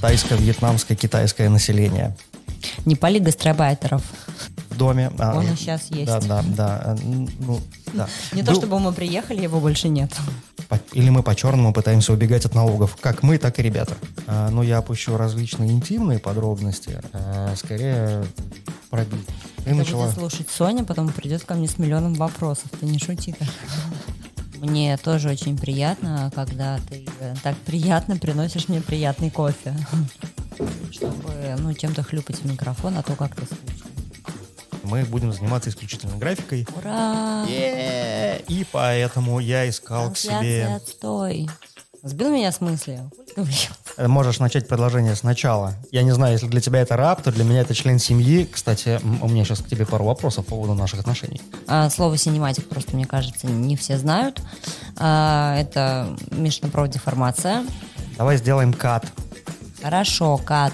тайское, вьетнамское, китайское население. Не пали гастробайтеров. В доме. а, Он и сейчас есть. Да, да, да. э, Ну, да. Не то чтобы мы приехали, его больше нет. Или мы по-черному пытаемся убегать от налогов. Как мы, так и ребята. А, Но я опущу различные интимные подробности. а, Скорее про бизнес. Ты Когда начала... слушать Соня, потом придет ко мне с миллионом вопросов. Ты не шути так. Мне тоже очень приятно, когда ты э, так приятно приносишь мне приятный кофе. Чтобы, ну, чем-то хлюпать в микрофон, а то как-то скучно. Мы будем заниматься исключительно графикой. Ура! Е, И поэтому я искал к себе... отстой. Сбил меня с мысли. Э, Можешь начать предложение сначала. Я не знаю, если для тебя это раб, то для меня это член семьи. Кстати, у меня сейчас к тебе пару вопросов по поводу наших отношений. А, слово синематик просто, мне кажется, не все знают. А, это междупродеформация. Давай сделаем кат. Хорошо, Кат.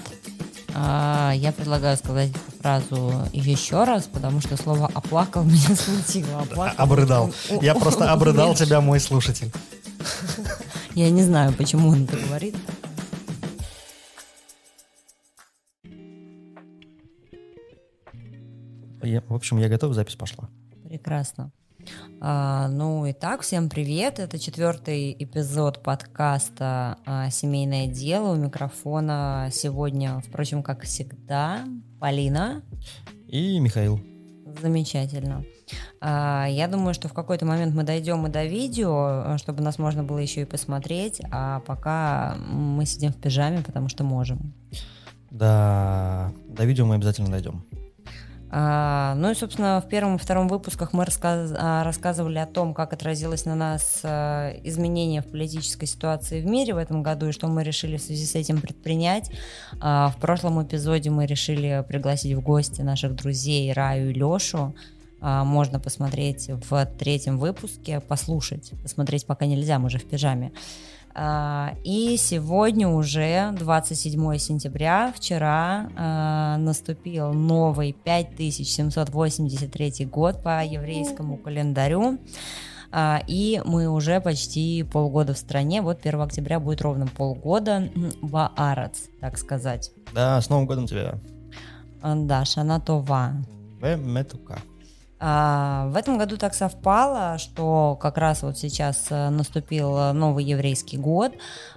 А, я предлагаю сказать фразу еще раз, потому что слово «оплакал» меня смутило. Оплакал. Обрыдал. Я просто обрыдал тебя, мой слушатель. Я не знаю, почему он это говорит. Я- в общем, я готов, запись пошла. Прекрасно. А, ну и так, всем привет. Это четвертый эпизод подкаста а, «Семейное дело». У микрофона сегодня, впрочем, как всегда, Полина. И Михаил. Замечательно. А, Я думаю, что в какой-то момент мы дойдем и до видео, э, чтобы нас можно было еще и посмотреть, а пока мы сидим в пижаме, потому что можем. Да, до видео мы обязательно дойдем. А, Ну и, собственно, в первом и втором выпусках мы рассказ- а, рассказывали о том, как отразилось на нас а, изменение в политической ситуации в мире в этом году и что мы решили в связи с этим предпринять. А, В прошлом эпизоде мы решили пригласить в гости наших друзей Раю и Лешу. А, Можно посмотреть в третьем выпуске, послушать. Посмотреть пока нельзя, мы же в пижаме. А, И сегодня уже 27 сентября, вчера а, наступил новый 5783 год по еврейскому календарю. И мы уже почти полгода в стране. Вот 1 октября будет ровно полгода. Баарац, так сказать. Да, с Новым годом тебя. Да, Шанатова. В метука. А, В этом году так совпало, что как раз вот сейчас э, наступил э, новый еврейский год.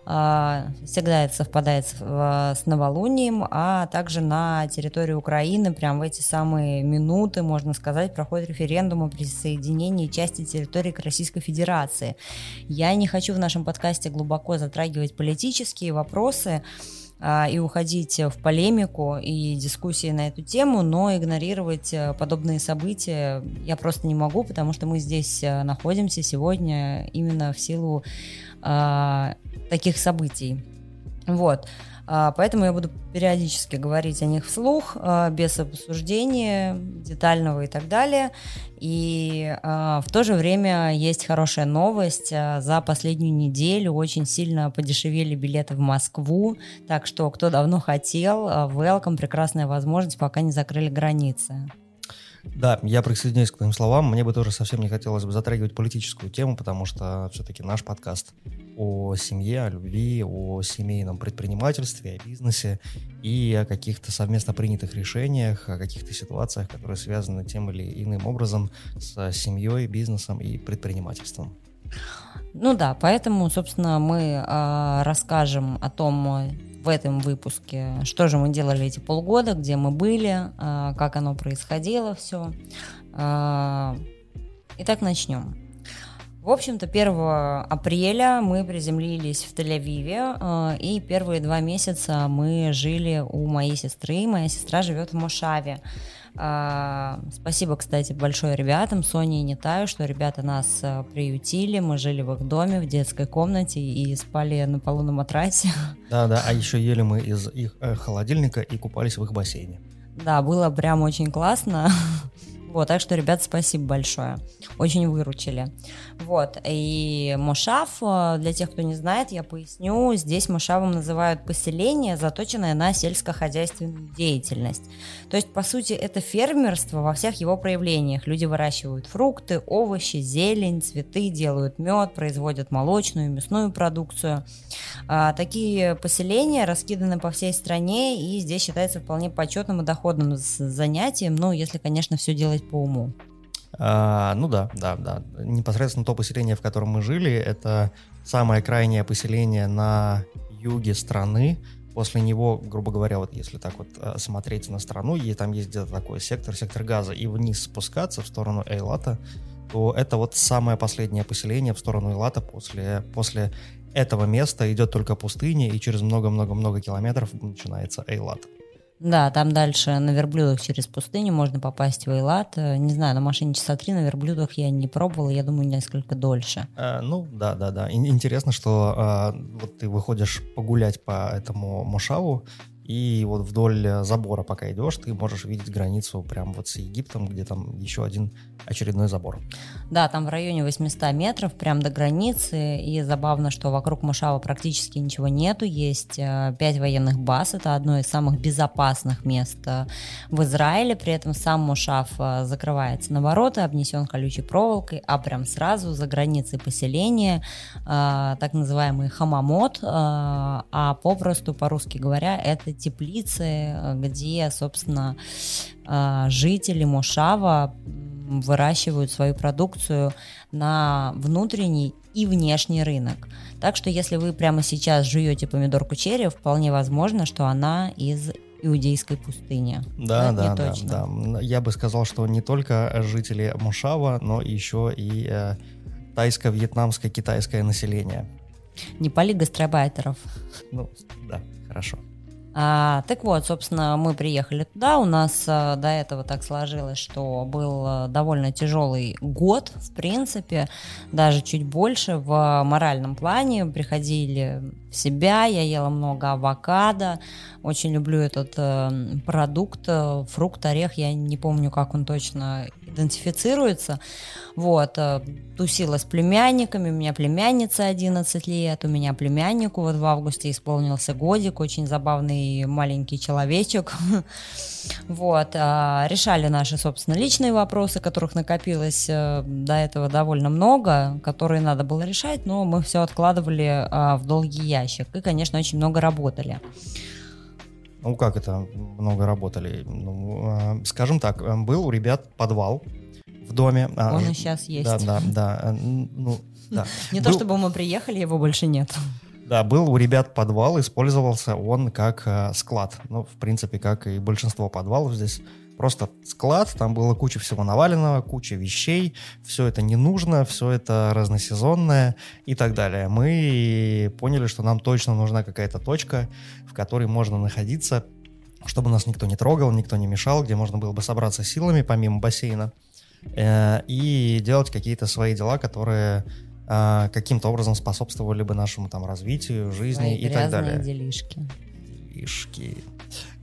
А, Всегда это совпадает с, э, с новолунием, а также на территории Украины прям в эти самые минуты, можно сказать, проходит референдум о присоединении части территории к Российской Федерации. Я не хочу в нашем подкасте глубоко затрагивать политические вопросы, и уходить в полемику и дискуссии на эту тему, но игнорировать э, подобные события я просто не могу, потому что мы здесь э, находимся сегодня именно в силу а, таких событий. Вот. А, Поэтому я буду периодически говорить о них вслух, а, без обсуждения детального и так далее. И а, в то же время есть хорошая новость. За последнюю неделю очень сильно подешевели билеты в Москву. Так что, кто давно хотел, welcome, прекрасная возможность, пока не закрыли границы. Да, я присоединяюсь к твоим словам. Мне бы тоже совсем не хотелось бы затрагивать политическую тему, потому что все-таки наш подкаст о семье, о любви, о семейном предпринимательстве, о бизнесе и о каких-то совместно принятых решениях, о каких-то ситуациях, которые связаны тем или иным образом с семьей, бизнесом и предпринимательством. Ну да, поэтому, собственно, мы а, расскажем о том э, в этом выпуске, что же мы делали эти полгода, где мы были, а, как оно происходило все. Итак, начнем. В общем-то, 1 апреля мы приземлились в Тель-Авиве, э, и первые два месяца мы жили у моей сестры. Моя сестра живет в Мошаве. А, Спасибо, кстати, большое ребятам, Соне и Нетаю, что ребята нас э, приютили. Мы жили в их доме, в детской комнате и спали на полу на матрасе. Да-да, а еще ели мы из их э, холодильника и купались в их бассейне. Да, было прям очень классно. Вот, так что, ребят, спасибо большое. Очень выручили. Вот, и Мошав, э, для тех, кто не знает, я поясню, здесь Мошавом называют поселение, заточенное на сельскохозяйственную деятельность. То есть, по сути, это фермерство во всех его проявлениях. Люди выращивают фрукты, овощи, зелень, цветы, делают мед, производят молочную, мясную продукцию. А, такие поселения раскиданы по всей стране, и здесь считается вполне почетным и доходным занятием, ну, если, конечно, все делать по уму. А, ну да, да, да. Непосредственно то поселение, в котором мы жили, это самое крайнее поселение на юге страны. После него, грубо говоря, вот если так вот э, смотреть на страну, и там есть где-то такой сектор, сектор газа, и вниз спускаться в сторону Эйлата, то это вот самое последнее поселение в сторону Эйлата. После, после этого места идет только пустыня, и через много-много-много километров начинается Эйлат. Да, там дальше на верблюдах через пустыню можно попасть в Эйлат. Э, не знаю, на машине часа три, на верблюдах я не пробовала, я думаю, несколько дольше. А, ну, да, да, да. Интересно, что а, вот ты выходишь погулять по этому Мушаву, и вот вдоль забора, пока идешь, ты можешь видеть границу прямо вот с Египтом, где там еще один очередной забор. Да, там в районе 800 метров, прям до границы. И забавно, что вокруг Мушава практически ничего нету. Есть э, пять военных баз. Это одно из самых безопасных мест э, в Израиле. При этом сам Мушав э, закрывается на ворота, обнесен колючей проволокой, а прям сразу за границей поселения так называемый хамамот, а попросту, по-русски говоря, это теплицы, где, собственно, жители Мушава выращивают свою продукцию на внутренний и внешний рынок. Так что если вы прямо сейчас жуете помидорку черри, вполне возможно, что она из иудейской пустыни. Да, да, да, да. Я бы сказал, что не только жители Мушава, но еще и э, тайско-вьетнамское китайское население. Не пали гастробайтеров. Ну, да, хорошо. А, так вот, собственно, мы приехали туда. У нас а, до этого так сложилось, что был а, довольно тяжелый год, в принципе, даже чуть больше в моральном плане. Приходили в себя, я ела много авокадо, очень люблю этот э, продукт, э, фрукт, орех, я не помню, как он точно идентифицируется. Вот, э, тусила с племянниками, у меня племянница 11 лет, у меня племяннику вот в августе исполнился годик, очень забавный маленький человечек. Вот, э, решали наши, собственно, личные вопросы, которых накопилось э, до этого довольно много, которые надо было решать, но мы все откладывали в долгий ящик и, конечно, очень много работали. Ну, как это много работали? Ну, скажем так, был у ребят подвал в доме. А, Он и сейчас есть. Да, да, да. Ну, да. Не то, чтобы мы приехали, его больше нет. Да, был у ребят подвал, использовался он как э, склад. Ну, в принципе, как и большинство подвалов здесь. Просто склад, там было куча всего наваленного, куча вещей, все это не нужно, все это разносезонное и так далее. Мы поняли, что нам точно нужна какая-то точка, в которой можно находиться, чтобы нас никто не трогал, никто не мешал, где можно было бы собраться силами помимо бассейна э, и делать какие-то свои дела, которые э, каким-то образом способствовали бы нашему там развитию, жизни Свои и так далее. делишки. Делишки.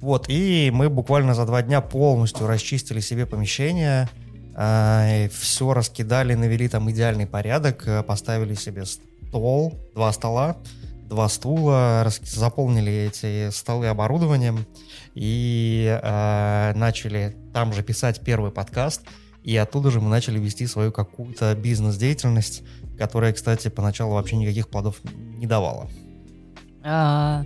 Вот, и мы буквально за два дня полностью расчистили себе помещение, э, все раскидали, навели там идеальный порядок, э, поставили себе стол, два стола, два стула, заполнили эти столы оборудованием и э, начали там же писать первый подкаст. И оттуда же мы начали вести свою какую-то бизнес-деятельность, которая, кстати, поначалу вообще никаких плодов не давала. А,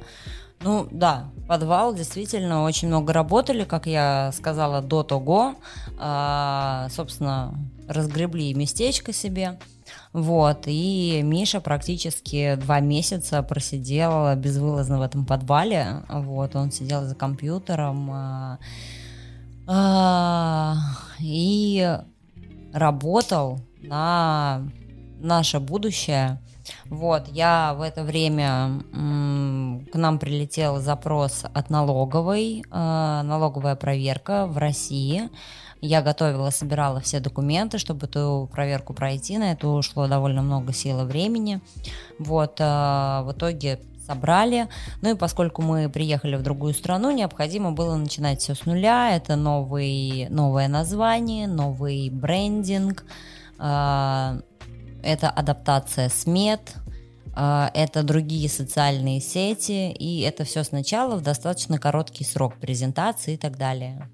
ну да, подвал действительно очень много работали, как я сказала, до того. А, собственно, разгребли местечко себе. Вот, и Миша практически два месяца просидел безвылазно в этом подвале. Вот, он сидел за компьютером. А, а, и работал на наше будущее. Вот, я в это время к нам прилетел запрос от налоговой, э, налоговая проверка в России. Я готовила, собирала все документы, чтобы эту проверку пройти. На это ушло довольно много сил и времени. Вот, э, в итоге собрали. Ну и поскольку мы приехали в другую страну, необходимо было начинать все с нуля. Это новый, новое название, новый брендинг, э, это адаптация смет, э, это другие социальные сети, и это все сначала в достаточно короткий срок презентации и так далее.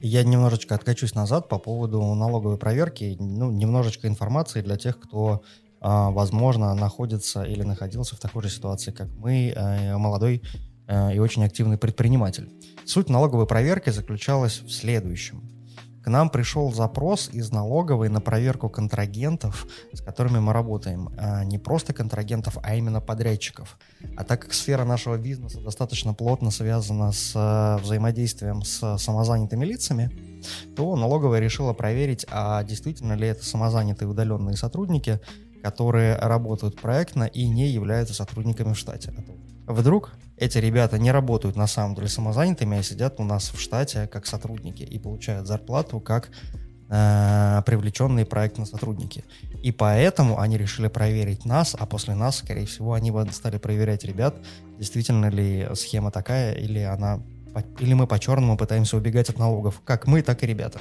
Я немножечко откачусь назад по поводу налоговой проверки. Ну, немножечко информации для тех, кто а, возможно, находится или находился в такой же ситуации, как мы, э, молодой э, и очень активный предприниматель. Суть налоговой проверки заключалась в следующем. К нам пришел запрос из налоговой на проверку контрагентов, с которыми мы работаем. А не просто контрагентов, а именно подрядчиков. А так как сфера нашего бизнеса достаточно плотно связана с э, взаимодействием с самозанятыми лицами, то налоговая решила проверить, а действительно ли это самозанятые удаленные сотрудники, которые работают проектно и не являются сотрудниками в штате. Вдруг эти ребята не работают на самом деле самозанятыми, а сидят у нас в штате как сотрудники и получают зарплату как э, привлеченные проектно сотрудники. И поэтому они решили проверить нас, а после нас, скорее всего, они бы стали проверять ребят, действительно ли схема такая, или она или мы по-черному пытаемся убегать от налогов, как мы, так и ребята.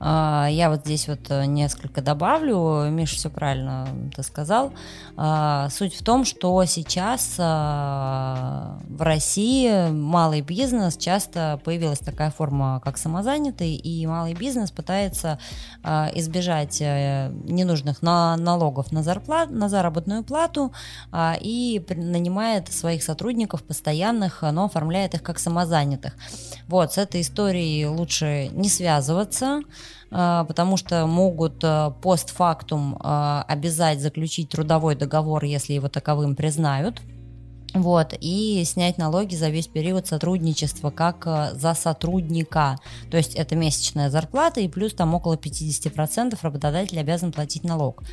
А, я вот здесь вот э, несколько добавлю. Миша все правильно ты сказал. А, суть в том, что сейчас а, в России малый бизнес часто появилась такая форма, как самозанятый, и малый бизнес пытается избежать э, ненужных налогов на зарплату, на заработную плату и нанимает своих сотрудников постоянных, но оформляет их как самозанятых. Вот, с этой историей лучше не связываться, потому что могут а, постфактум а, обязать заключить трудовой договор, если его таковым признают. Вот, и снять налоги за весь период сотрудничества, как э, за сотрудника. То есть это месячная зарплата, и плюс там около 50% работодатель обязан платить налог.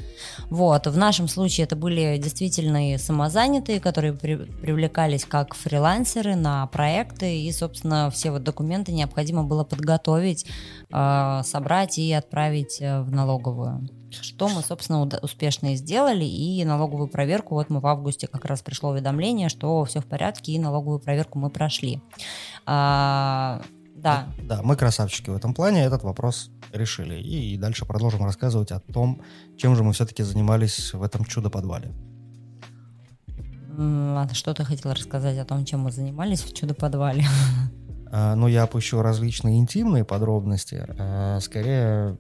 Вот, в нашем случае это были действительно самозанятые, которые при, привлекались как фрилансеры на проекты, и, собственно, все вот документы необходимо было подготовить, э, собрать и отправить э, в налоговую. Что мы, собственно, успешно и сделали, и налоговую проверку, вот мы в августе как раз пришло уведомление, что все в порядке, и налоговую проверку мы прошли. А, да. Да, мы красавчики в этом плане, этот вопрос решили. И дальше продолжим рассказывать о том, чем же мы все-таки занимались в этом чудо-подвале. А что ты хотел рассказать о том, чем мы занимались в чудо-подвале? А, ну, я опущу различные интимные подробности. А, скорее,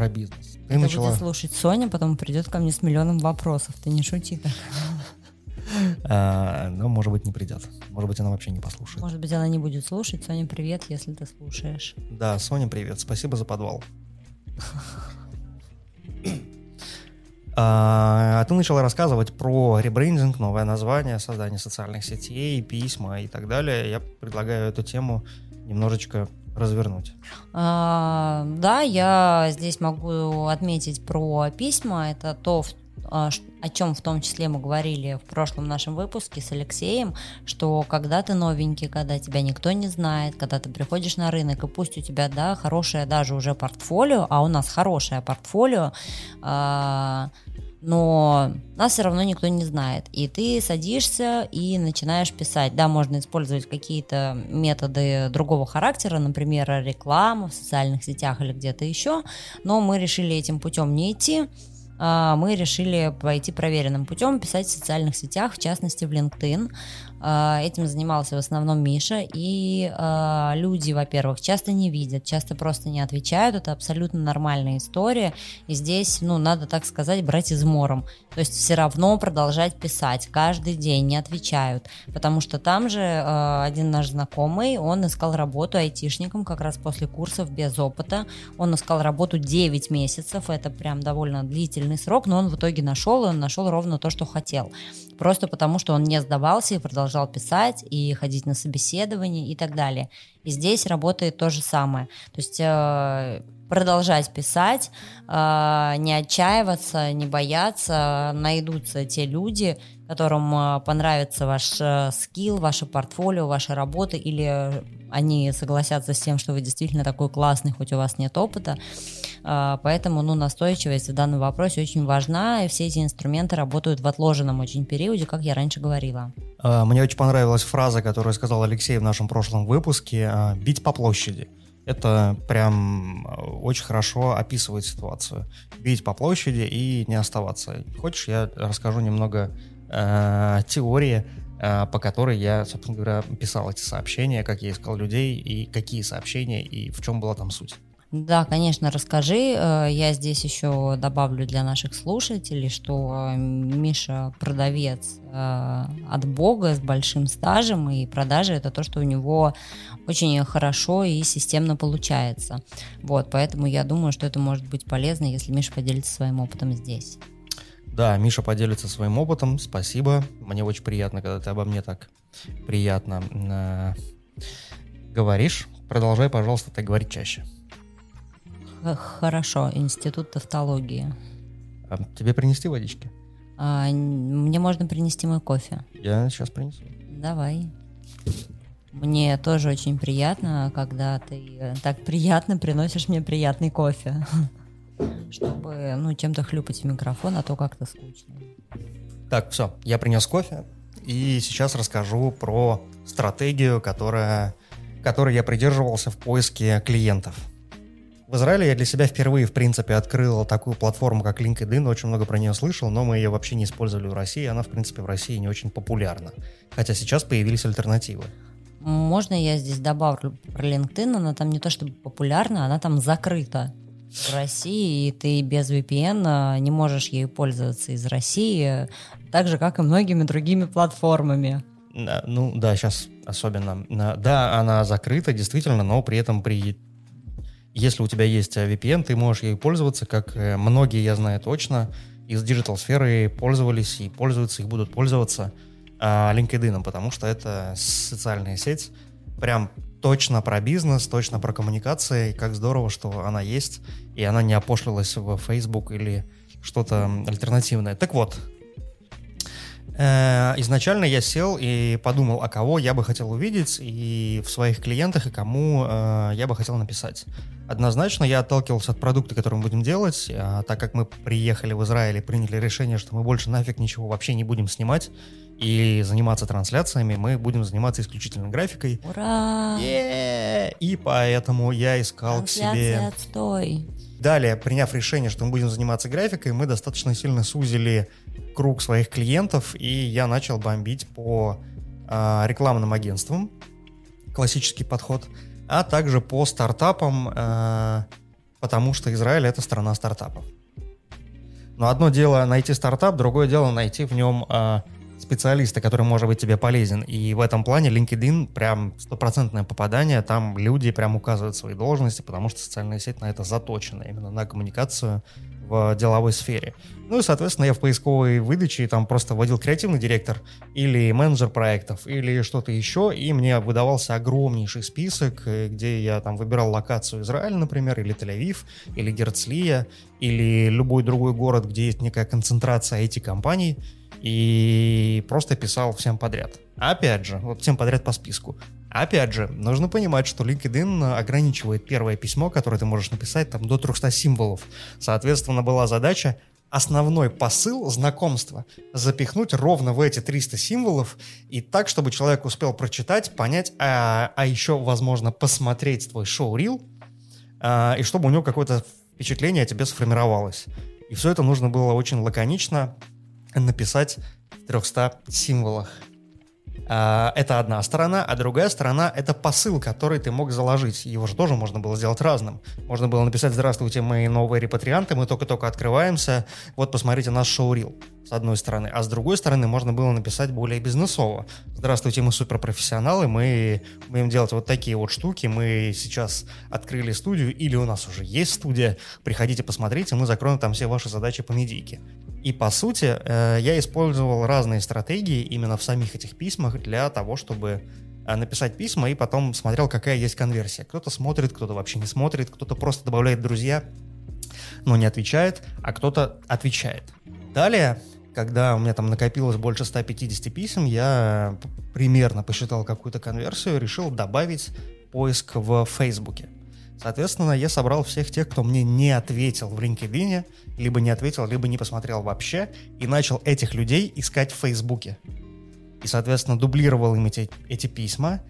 про бизнес. Ты Это начала... будет слушать Соня, потом придет ко мне с миллионом вопросов. Ты не шути. А, ну, может быть, не придет. Может быть, она вообще не послушает. Может быть, она не будет слушать. Соня, привет, если ты слушаешь. Да, Соня, привет. Спасибо за подвал. А, ты начала рассказывать про ребрендинг, новое название, создание социальных сетей, письма и так далее. Я предлагаю эту тему немножечко развернуть? А, да, я здесь могу отметить про письма. Это то, а, о чем в том числе мы говорили в прошлом нашем выпуске с Алексеем, что когда ты новенький, когда тебя никто не знает, когда ты приходишь на рынок, и пусть у тебя, да, хорошее даже уже портфолио, а у нас хорошее портфолио, а, но нас все равно никто не знает. И ты садишься и начинаешь писать. Да, можно использовать какие-то методы другого характера, например, реклама в социальных сетях или где-то еще, но мы решили этим путем не идти. А, мы решили пойти проверенным путем, писать в социальных сетях, в частности в LinkedIn. А, этим занимался в основном Миша, и а, люди, во-первых, часто не видят, часто просто не отвечают, это абсолютно нормальная история, и здесь, ну, надо так сказать, брать измором, то есть все равно продолжать писать, каждый день не отвечают, потому что там же один наш знакомый, он искал работу айтишником как раз после курсов без опыта, он искал работу 9 месяцев, это прям довольно длительный срок, но он в итоге нашел, и он нашел ровно то, что хотел. Просто потому, что он не сдавался и продолжал писать, и ходить на собеседование и так далее. И здесь работает то же самое. То есть э, продолжать писать, э, не отчаиваться, не бояться, найдутся те люди, которым э, понравится ваш э, скилл, ваше портфолио, ваша работа, или они согласятся с тем, что вы действительно такой классный, хоть у вас нет опыта. Поэтому ну, настойчивость в данном вопросе очень важна, и все эти инструменты работают в отложенном очень периоде, как я раньше говорила. А, мне очень понравилась фраза, которую сказал Алексей в нашем прошлом выпуске а, «бить по площади». Это прям очень хорошо описывает ситуацию. Бить по площади и не оставаться. Хочешь, я расскажу немного э, теории, э, по которой я, собственно говоря, писал эти сообщения, как я искал людей, и какие сообщения, и в чем была там суть. Да, конечно, расскажи. Э, я здесь еще добавлю для наших слушателей, что Миша продавец э, от Бога с большим стажем, и продажи это то, что у него очень хорошо и системно получается. Вот, поэтому я думаю, что это может быть полезно, если Миша поделится своим опытом здесь. Да, Миша поделится своим опытом. Спасибо. Мне очень приятно, когда ты обо мне так приятно э, говоришь. Продолжай, пожалуйста, так говорить чаще. Хорошо, институт тавтологии. А тебе принести водички? А, мне можно принести мой кофе. Я сейчас принесу. Давай. Мне тоже очень приятно, когда ты э, так приятно приносишь мне приятный кофе. Чтобы, ну, чем-то хлюпать в микрофон, а то как-то скучно. Так, все, я принес кофе. И сейчас расскажу про стратегию, которая, которой я придерживался в поиске клиентов. В Израиле я для себя впервые, в принципе, открыл такую платформу, как LinkedIn, очень много про нее слышал, но мы ее вообще не использовали в России, она, в принципе, в России не очень популярна. Хотя сейчас появились альтернативы. Можно я здесь добавлю про LinkedIn, она там не то чтобы популярна, она там закрыта в России, и ты без VPN а, не можешь ею пользоваться из России, так же, как и многими другими платформами. Ну да, сейчас особенно. Да, она закрыта, действительно, но при этом при если у тебя есть э, VPN, ты можешь ей пользоваться, как э, многие, я знаю точно, из digital -сферы пользовались и пользуются, и будут пользоваться а, LinkedIn, потому что это социальная сеть, прям точно про бизнес, точно про коммуникации, и как здорово, что она есть, и она не опошлилась в Facebook или что-то альтернативное. Так вот, изначально я сел и подумал, а кого я бы хотел увидеть и в своих клиентах, и кому э, я бы хотел написать. Однозначно я отталкивался от продукта, который мы будем делать, а так как мы приехали в Израиль и приняли решение, что мы больше нафиг ничего вообще не будем снимать и заниматься трансляциями, мы будем заниматься исключительно графикой. Ура! Yeah! И поэтому я искал к себе... отстой. Далее, приняв решение, что мы будем заниматься графикой, мы достаточно сильно сузили круг своих клиентов, и я начал бомбить по э, рекламным агентствам, классический подход, а также по стартапам, э, потому что Израиль это страна стартапов. Но одно дело найти стартап, другое дело найти в нем э, специалиста, который может быть тебе полезен. И в этом плане LinkedIn прям стопроцентное попадание. Там люди прям указывают свои должности, потому что социальная сеть на это заточена, именно на коммуникацию в деловой сфере. Ну и, соответственно, я в поисковой выдаче там просто вводил креативный директор или менеджер проектов или что-то еще, и мне выдавался огромнейший список, э, где я там выбирал локацию Израиль, например, или Тель-Авив, или Герцлия, или любой другой город, где есть некая концентрация IT-компаний, и просто писал всем подряд. Опять же, вот всем подряд по списку. Опять же, нужно понимать, что LinkedIn ограничивает первое письмо, которое ты можешь написать там до 300 символов. Соответственно, была задача основной посыл знакомства запихнуть ровно в эти 300 символов и так, чтобы человек успел прочитать, понять, а, а еще, возможно, посмотреть твой шоу-рил, а, и чтобы у него какое-то впечатление о тебе сформировалось. И все это нужно было очень лаконично написать в 300 символах. А, это одна сторона, а другая сторона — это посыл, который ты мог заложить. Его же тоже можно было сделать разным. Можно было написать «Здравствуйте, мы новые репатрианты, мы только-только открываемся, вот посмотрите наш шоурил» с одной стороны. А с другой стороны можно было написать более бизнесово. «Здравствуйте, мы суперпрофессионалы, мы будем делать вот такие вот штуки, мы сейчас открыли студию, или у нас уже есть студия, приходите посмотрите, мы закроем там все ваши задачи по медийке». И по сути э, я использовал разные стратегии именно в самих этих письмах для того, чтобы э, написать письма и потом смотрел, какая есть конверсия. Кто-то смотрит, кто-то вообще не смотрит, кто-то просто добавляет друзья, но не отвечает, а кто-то отвечает. Далее, когда у меня там накопилось больше 150 писем, я примерно посчитал какую-то конверсию, решил добавить поиск в Фейсбуке. Соответственно, я собрал всех тех, кто мне не ответил в LinkedIn, либо не ответил, либо не посмотрел вообще, и начал этих людей искать в Фейсбуке. И, соответственно, дублировал им эти, эти письма,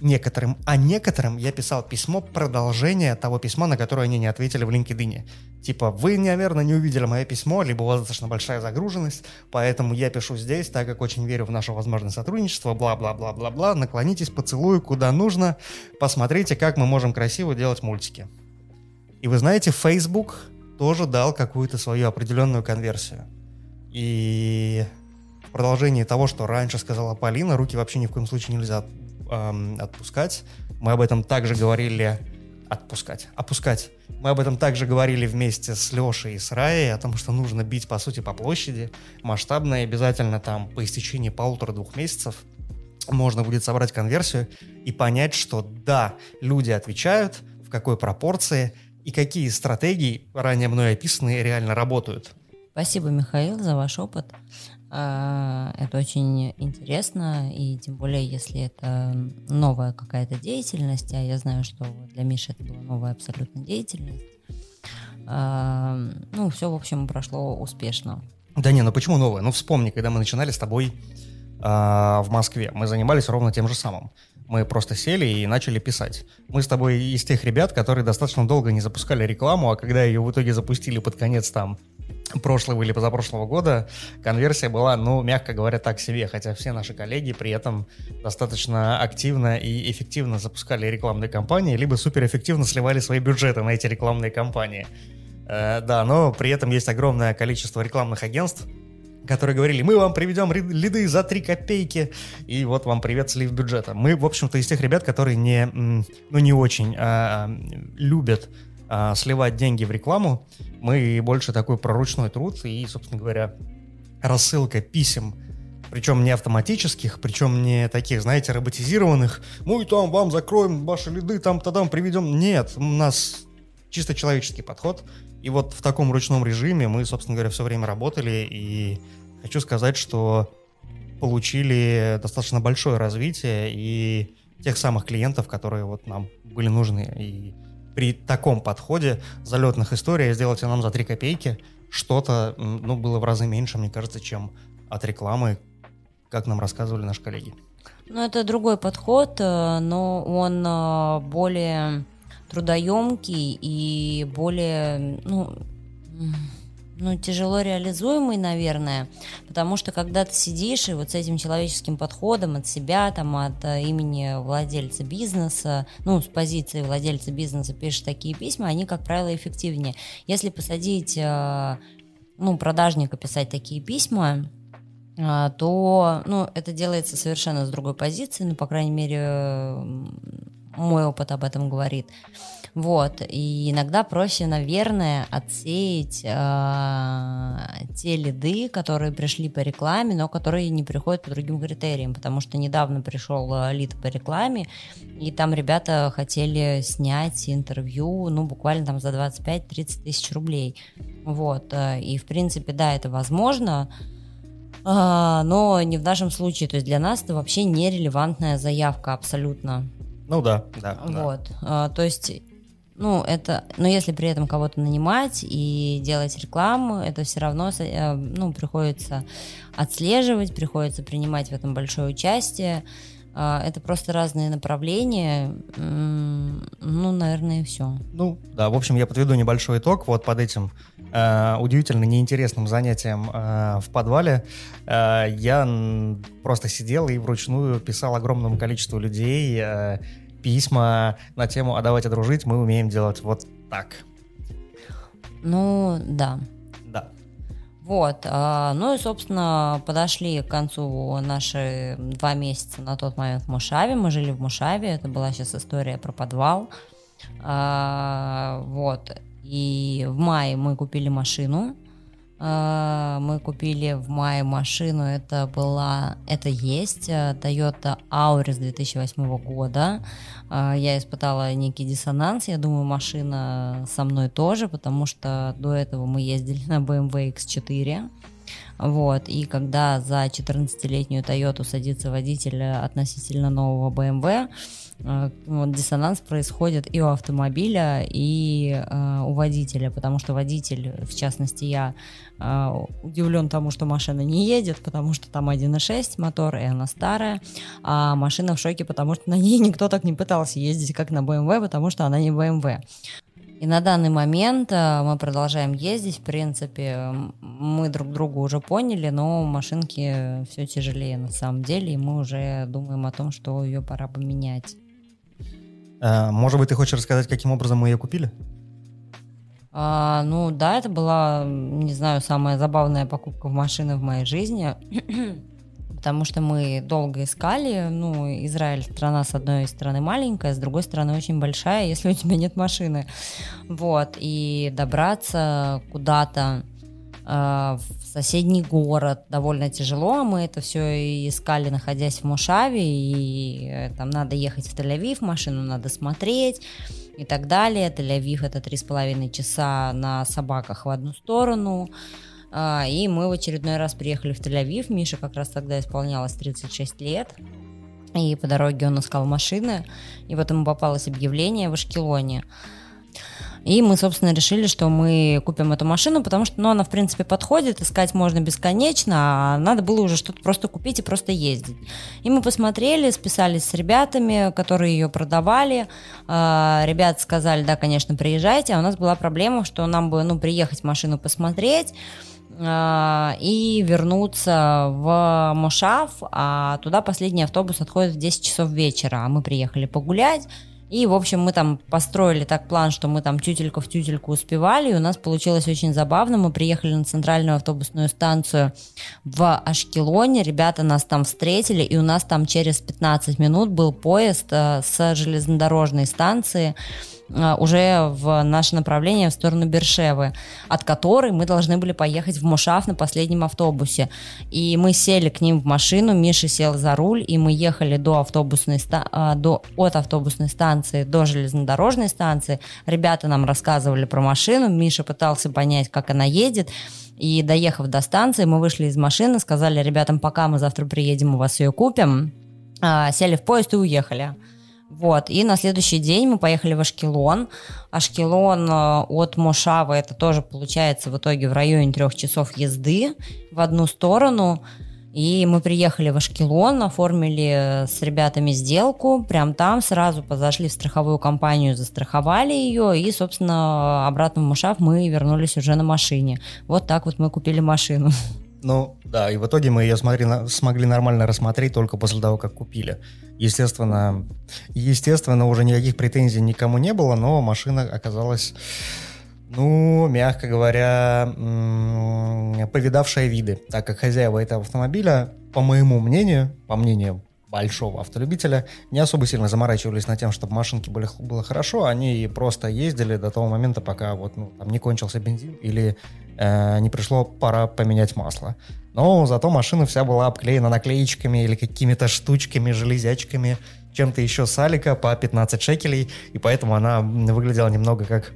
некоторым, а некоторым я писал письмо продолжение того письма, на которое они не ответили в LinkedIn. Типа, вы, наверное, не увидели мое письмо, либо у вас достаточно большая загруженность, поэтому я пишу здесь, так как очень верю в наше возможное сотрудничество, бла-бла-бла-бла-бла, наклонитесь, поцелую куда нужно, посмотрите, как мы можем красиво делать мультики. И вы знаете, Facebook тоже дал какую-то свою определенную конверсию. И в продолжении того, что раньше сказала Полина, руки вообще ни в коем случае нельзя эм, отпускать. Мы об этом также говорили отпускать, опускать. Мы об этом также говорили вместе с Лешей и с Раей, о том, что нужно бить, по сути, по площади, масштабно и обязательно там по истечении полутора-двух месяцев можно будет собрать конверсию и понять, что да, люди отвечают, в какой пропорции и какие стратегии, ранее мной описанные, реально работают. Спасибо, Михаил, за ваш опыт. А, это очень интересно, и тем более, если это новая какая-то деятельность, а я знаю, что для Миши это была новая абсолютно деятельность. А, ну, все, в общем, прошло успешно. Да не, ну почему новая? Ну вспомни, когда мы начинали с тобой в Москве, мы занимались ровно тем же самым. Мы просто сели и начали писать. Мы с тобой из тех ребят, которые достаточно долго не запускали рекламу, а когда ее в итоге запустили под конец там прошлого или позапрошлого года конверсия была, ну, мягко говоря, так себе, хотя все наши коллеги при этом достаточно активно и эффективно запускали рекламные кампании, либо суперэффективно сливали свои бюджеты на эти рекламные кампании. Э, да, но при этом есть огромное количество рекламных агентств, которые говорили, мы вам приведем лиды за 3 копейки, и вот вам привет слив бюджета. Мы, в общем-то, из тех ребят, которые не, ну, не очень а, любят а, сливать деньги в рекламу, мы больше такой проручной труд и, собственно говоря, рассылка писем, причем не автоматических, причем не таких, знаете, роботизированных, мы там вам закроем ваши лиды, там тогда приведем. Нет, у нас чисто человеческий подход. И вот в таком ручном режиме мы, собственно говоря, все время работали, и хочу сказать, что получили достаточно большое развитие и тех самых клиентов, которые вот нам были нужны. И при таком подходе залетных историй сделать нам за 3 копейки что-то, ну, было в разы меньше, мне кажется, чем от рекламы, как нам рассказывали наши коллеги. Ну, это другой подход, э, но он э, более трудоемкий и более, ну, ну, тяжело реализуемый, наверное, потому что когда ты сидишь и вот с этим человеческим подходом от себя, там, от э, имени владельца бизнеса, ну, с позиции владельца бизнеса пишешь такие письма, они, как правило, эффективнее. Если посадить, э, ну, продажника писать такие письма, э, то, ну, это делается совершенно с другой позиции, ну, по крайней мере, мой опыт об этом говорит. Вот. И иногда проще, наверное, отсеять э, те лиды, которые пришли по рекламе, но которые не приходят по другим критериям, потому что недавно пришел а, лид по рекламе, и там ребята хотели снять интервью, ну, буквально там за 25-30 тысяч рублей. Вот. Э, и, в принципе, да, это возможно, а, но не в нашем случае. То есть для нас это вообще нерелевантная заявка абсолютно. Ну да, да. Вот. Да. То есть ну, это, но если при этом кого-то нанимать и делать рекламу, это все равно, э, ну, приходится отслеживать, приходится принимать в этом большое участие. А, это просто разные направления. Ну, наверное, и все. Ну, да, в общем, я подведу небольшой итог. Вот под этим э, удивительно неинтересным занятием э, в подвале э, я просто сидел и вручную писал огромному количеству людей э, письма на тему «А давайте дружить» мы умеем делать вот так. Ну, да. Да. Вот, а, ну и, собственно, подошли к концу наши два месяца на тот момент в Мушаве. Мы жили в Мушаве, это была сейчас история про подвал. А, вот, и в мае мы купили машину. А, мы купили в мае машину, это была, это есть э, Toyota Auris 2008 года. А, я испытала некий диссонанс, я думаю, машина со мной тоже, потому что до этого мы ездили на BMW X4. Вот, и когда за 14-летнюю Toyota садится водитель относительно нового BMW, э, вот диссонанс происходит и у автомобиля, и э, у водителя, потому что водитель, в частности я, э, удивлен тому, что машина не едет, потому что там 1.6 мотор, и она старая, а машина в шоке, потому что на ней никто так не пытался ездить, как на BMW, потому что она не BMW. И на данный момент мы продолжаем ездить. В принципе, мы друг друга уже поняли, но машинки все тяжелее на самом деле, и мы уже думаем о том, что ее пора поменять. А, может быть, ты хочешь рассказать, каким образом мы ее купили? А, ну да, это была, не знаю, самая забавная покупка в машины в моей жизни потому что мы долго искали. Ну, Израиль страна с одной стороны маленькая, с другой стороны очень большая, если у тебя нет машины. Вот, и добраться куда-то э, в соседний город довольно тяжело. Мы это все искали, находясь в Мушаве, и э, там надо ехать в Тель-Авив, машину надо смотреть и так далее. Тель-Авив это три с половиной часа на собаках в одну сторону. А, и мы в очередной раз приехали в Тель-Авив. Миша как раз тогда исполнялось 36 лет. И по дороге он искал машины. И вот ему попалось объявление в Ашкелоне. И мы, собственно, решили, что мы купим эту машину, потому что ну, она, в принципе, подходит, искать можно бесконечно, а надо было уже что-то просто купить и просто ездить. И мы посмотрели, списались с ребятами, которые ее продавали. А, ребята сказали, да, конечно, приезжайте, а у нас была проблема, что нам бы, ну, приехать машину посмотреть, а, и вернуться в Мошав, а туда последний автобус отходит в 10 часов вечера, а мы приехали погулять, и, в общем, мы там построили так план, что мы там тютелька в тютельку успевали, и у нас получилось очень забавно. Мы приехали на центральную автобусную станцию в Ашкелоне, ребята нас там встретили, и у нас там через 15 минут был поезд э, с железнодорожной станции, уже в наше направление в сторону Бершевы, от которой мы должны были поехать в Мушав на последнем автобусе. И мы сели к ним в машину, Миша сел за руль, и мы ехали до автобусной а, до, от автобусной станции до железнодорожной станции. Ребята нам рассказывали про машину, Миша пытался понять, как она едет. И доехав до станции, мы вышли из машины, сказали ребятам, пока мы завтра приедем, у вас ее купим. А, сели в поезд и уехали. Вот, и на следующий день мы поехали в Ашкелон. Ашкелон э, от Мошавы, это тоже получается в итоге в районе трех часов езды в одну сторону. И мы приехали в Ашкелон, оформили с ребятами сделку, прям там сразу позашли в страховую компанию, застраховали ее, и, собственно, обратно в Мушав мы вернулись уже на машине. Вот так вот мы купили машину. Ну, да, и в итоге мы ее смогли, смогли нормально рассмотреть только после того, как купили. Естественно, естественно, уже никаких претензий никому не было, но машина оказалась, ну, мягко говоря, повидавшая виды, так как хозяева этого автомобиля, по моему мнению, по мнению большого автолюбителя, не особо сильно заморачивались на тем, чтобы машинки были, было хорошо, они просто ездили до того момента, пока вот ну, там не кончился бензин или э, не пришло пора поменять масло. Но зато машина вся была обклеена наклеечками или какими-то штучками, железячками, чем-то еще с алика по 15 шекелей, и поэтому она выглядела немного как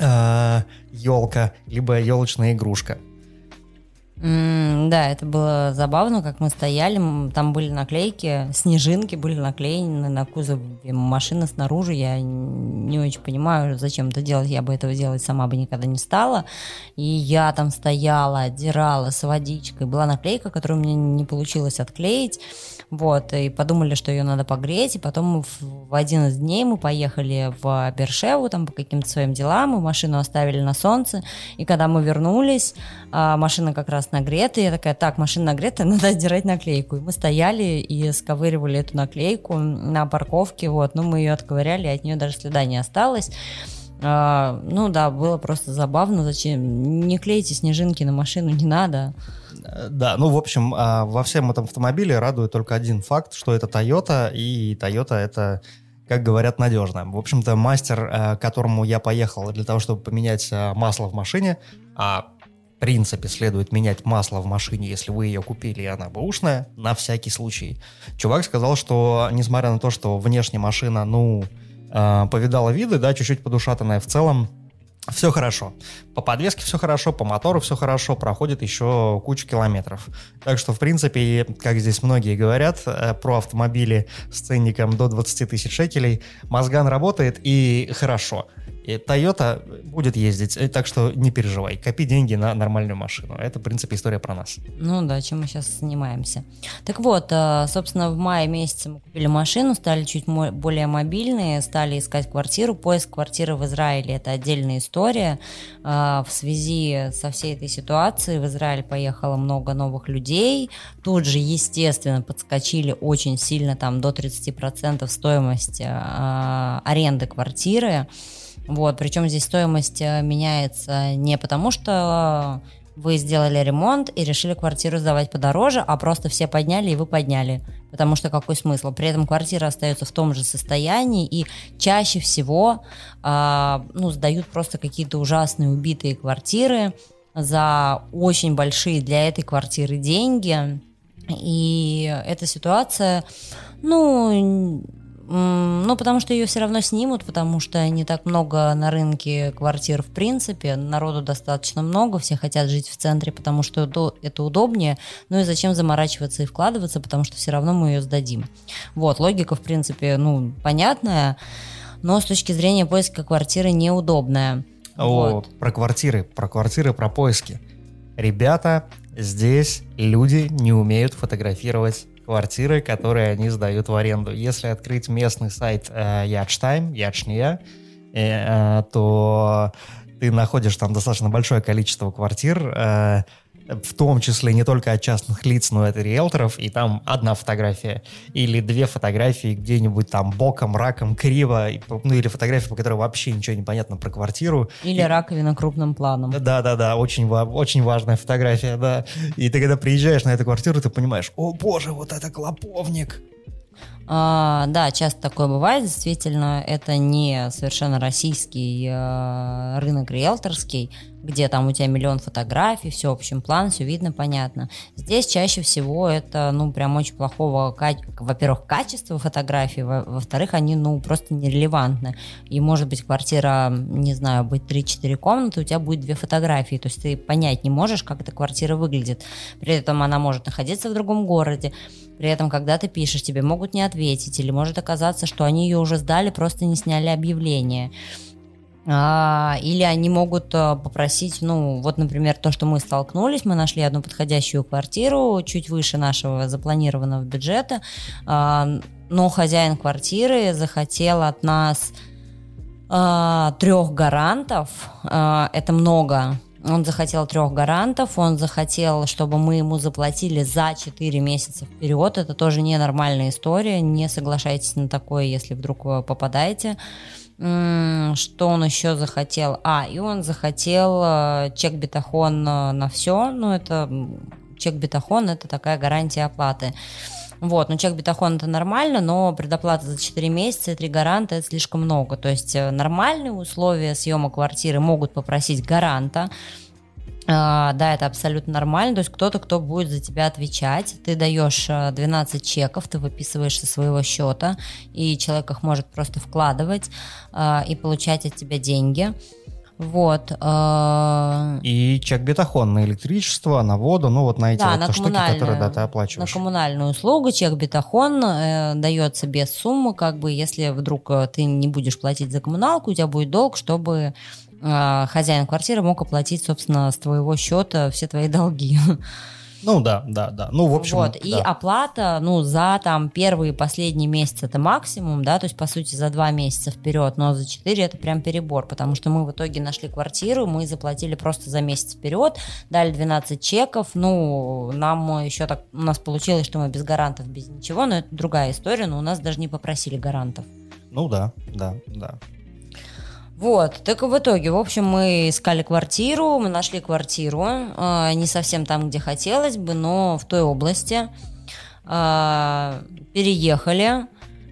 э, елка, либо елочная игрушка. Mm, да, это было забавно, как мы стояли, там были наклейки, снежинки были наклеены на кузов машины снаружи. Я не очень понимаю, зачем это делать, я бы этого делать сама бы никогда не стала. И я там стояла, отдирала с водичкой. Была наклейка, которую мне не получилось отклеить. Вот, и подумали, что ее надо погреть, и потом в один из дней мы поехали в Бершеву, там по каким-то своим делам, мы машину оставили на солнце, и когда мы вернулись, а, машина как раз нагретая, я такая, так, машина нагретая, надо отдирать наклейку. И мы стояли и сковыривали эту наклейку на парковке, вот, ну, мы ее отковыряли, от нее даже следа не осталось. А, ну да, было просто забавно. Зачем? Не клейте снежинки на машину, не надо. Да, ну, в общем, а, во всем этом автомобиле радует только один факт, что это Toyota, и Toyota это как говорят, надежно. В общем-то, мастер, э, к которому я поехал для того, чтобы поменять э, масло в машине, а в принципе следует менять масло в машине, если вы ее купили, и она бэушная, на всякий случай. Чувак сказал, что несмотря на то, что внешне машина, ну, э, повидала виды, да, чуть-чуть подушатанная в целом, все хорошо. По подвеске все хорошо, по мотору все хорошо, проходит еще кучу километров. Так что, в принципе, как здесь многие говорят э, про автомобили с ценником до 20 тысяч шекелей, Мозган работает и хорошо. И Toyota будет ездить, э, так что не переживай, копи деньги на нормальную машину. Это, в принципе, история про нас. Ну да, чем мы сейчас занимаемся. Так вот, э, собственно, в мае месяце мы купили машину, стали чуть более мобильные, стали искать квартиру. Поиск квартиры в Израиле – это отдельная история. Э, в связи со всей этой ситуацией в Израиль поехало много новых людей. Тут же, естественно, подскочили очень сильно, там до 30% стоимость аренды квартиры. Вот, причем здесь стоимость э, меняется не потому, что вы сделали ремонт и решили квартиру сдавать подороже, а просто все подняли и вы подняли. Потому что какой смысл? При этом квартира остается в том же состоянии, и чаще всего э, ну, сдают просто какие-то ужасные убитые квартиры за очень большие для этой квартиры деньги. И эта ситуация, ну, ну, потому что ее все равно снимут, потому что не так много на рынке квартир в принципе, народу достаточно много, все хотят жить в центре, потому что это удобнее, ну и зачем заморачиваться и вкладываться, потому что все равно мы ее сдадим. Вот, логика, в принципе, ну, понятная, но с точки зрения поиска квартиры неудобная. О, вот. про квартиры, про квартиры, про поиски. Ребята, здесь люди не умеют фотографировать квартиры, которые они сдают в аренду. Если открыть местный сайт э, Ячтайм, Ячния, э, э, то ты находишь там достаточно большое количество квартир, э, в том числе не только от частных лиц, но и от риэлторов, и там одна фотография или две фотографии где-нибудь там боком, раком, криво, ну или фотография, по которой вообще ничего не понятно про квартиру. Или и... раковина крупным планом. Да-да-да, очень, очень важная фотография, да. И ты когда приезжаешь на эту квартиру, ты понимаешь, о боже, вот это клоповник. А, да, часто такое бывает, действительно, это не совершенно российский э, рынок риэлторский, где там у тебя миллион фотографий, все общем план, все видно, понятно. Здесь чаще всего это, ну, прям очень плохого, во-первых, качества фотографий, во-вторых, они, ну, просто нерелевантны. И может быть квартира, не знаю, быть 3-4 комнаты, у тебя будет две фотографии, то есть ты понять не можешь, как эта квартира выглядит. При этом она может находиться в другом городе, при этом, когда ты пишешь, тебе могут не ответить, или может оказаться, что они ее уже сдали, просто не сняли объявление. А, или они могут а, попросить, ну, вот, например, то, что мы столкнулись, мы нашли одну подходящую квартиру чуть выше нашего запланированного бюджета, а, но хозяин квартиры захотел от нас трех гарантов, это много, он захотел трех гарантов, он захотел, чтобы мы ему заплатили за 4 месяца вперед. Это тоже ненормальная история, не соглашайтесь на такое, если вдруг вы попадаете. Что он еще захотел? А, и он захотел э, чек бетахон э, на все. Ну, это чек бетахон это такая гарантия оплаты. Вот, ну чек бетахон это нормально, но предоплата за 4 месяца и 3 гаранта это слишком много. То есть э, нормальные условия съема квартиры могут попросить гаранта, Uh, да, это абсолютно нормально. То есть кто-то, кто будет за тебя отвечать. Ты даешь 12 э, чеков, ты выписываешь со своего счета, и человек их может просто вкладывать uh, и получать от тебя деньги. Вот. Э... И чек бетахон на электричество, на воду, ну вот на эти да, вот на штуки, которые да, ты оплачиваешь. На коммунальную услугу чек бетахон э, дается без суммы, как бы если вдруг э, ты не будешь платить за коммуналку, у тебя будет долг, чтобы хозяин квартиры мог оплатить, собственно, с твоего счета все твои долги. Ну да, да, да. Ну, в общем. Вот. Да. И оплата, ну, за там первые и последние месяцы это максимум, да, то есть, по сути, за два месяца вперед, но за четыре это прям перебор, потому что мы в итоге нашли квартиру, мы заплатили просто за месяц вперед, дали 12 чеков, ну, нам еще так, у нас получилось, что мы без гарантов, без ничего, но это другая история, но у нас даже не попросили гарантов. Ну да, да, да. Вот, так в итоге, в общем, мы искали квартиру, мы нашли квартиру, э, не совсем там, где хотелось бы, но в той области. Э, переехали.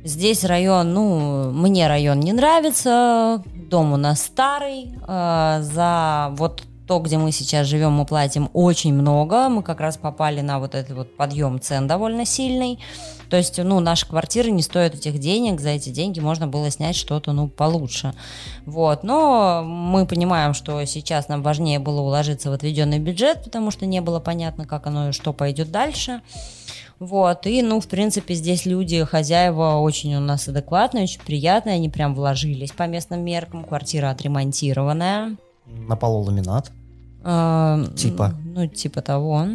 Здесь район, ну, мне район не нравится, дом у нас старый, э, за вот то, где мы сейчас живем, мы платим очень много. Мы как раз попали на вот этот вот подъем цен довольно сильный. То есть, ну, наши квартиры не стоят этих денег, за эти деньги можно было снять что-то, ну, получше. Вот, но мы понимаем, что сейчас нам важнее было уложиться в отведенный бюджет, потому что не было понятно, как оно и что пойдет дальше. Вот, и, ну, в принципе, здесь люди, хозяева очень у нас адекватные, очень приятные, они прям вложились по местным меркам, квартира отремонтированная. На полу ламинат. А, Типа. Ну, типа того.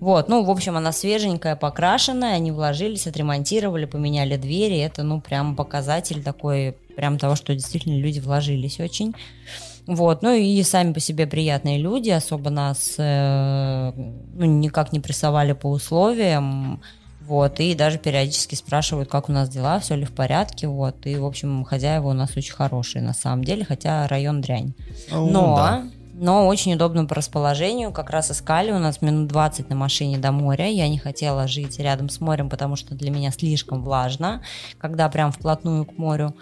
Вот, ну, в общем, она свеженькая, покрашенная, они вложились, отремонтировали, поменяли двери, это, ну, прям показатель такой, прям того, что действительно люди вложились очень. Вот, ну и сами по себе приятные люди, особо нас э, ну, никак не прессовали по условиям, вот, и даже периодически спрашивают, как у нас дела, все ли в порядке, вот, и, в общем, хозяева у нас очень хорошие на самом деле, хотя район дрянь. Ну, Но, да. Но очень удобно по расположению, как раз искали, у нас минут 20 на машине до моря, я не хотела жить рядом с морем, потому что для меня слишком влажно, когда прям вплотную к морю.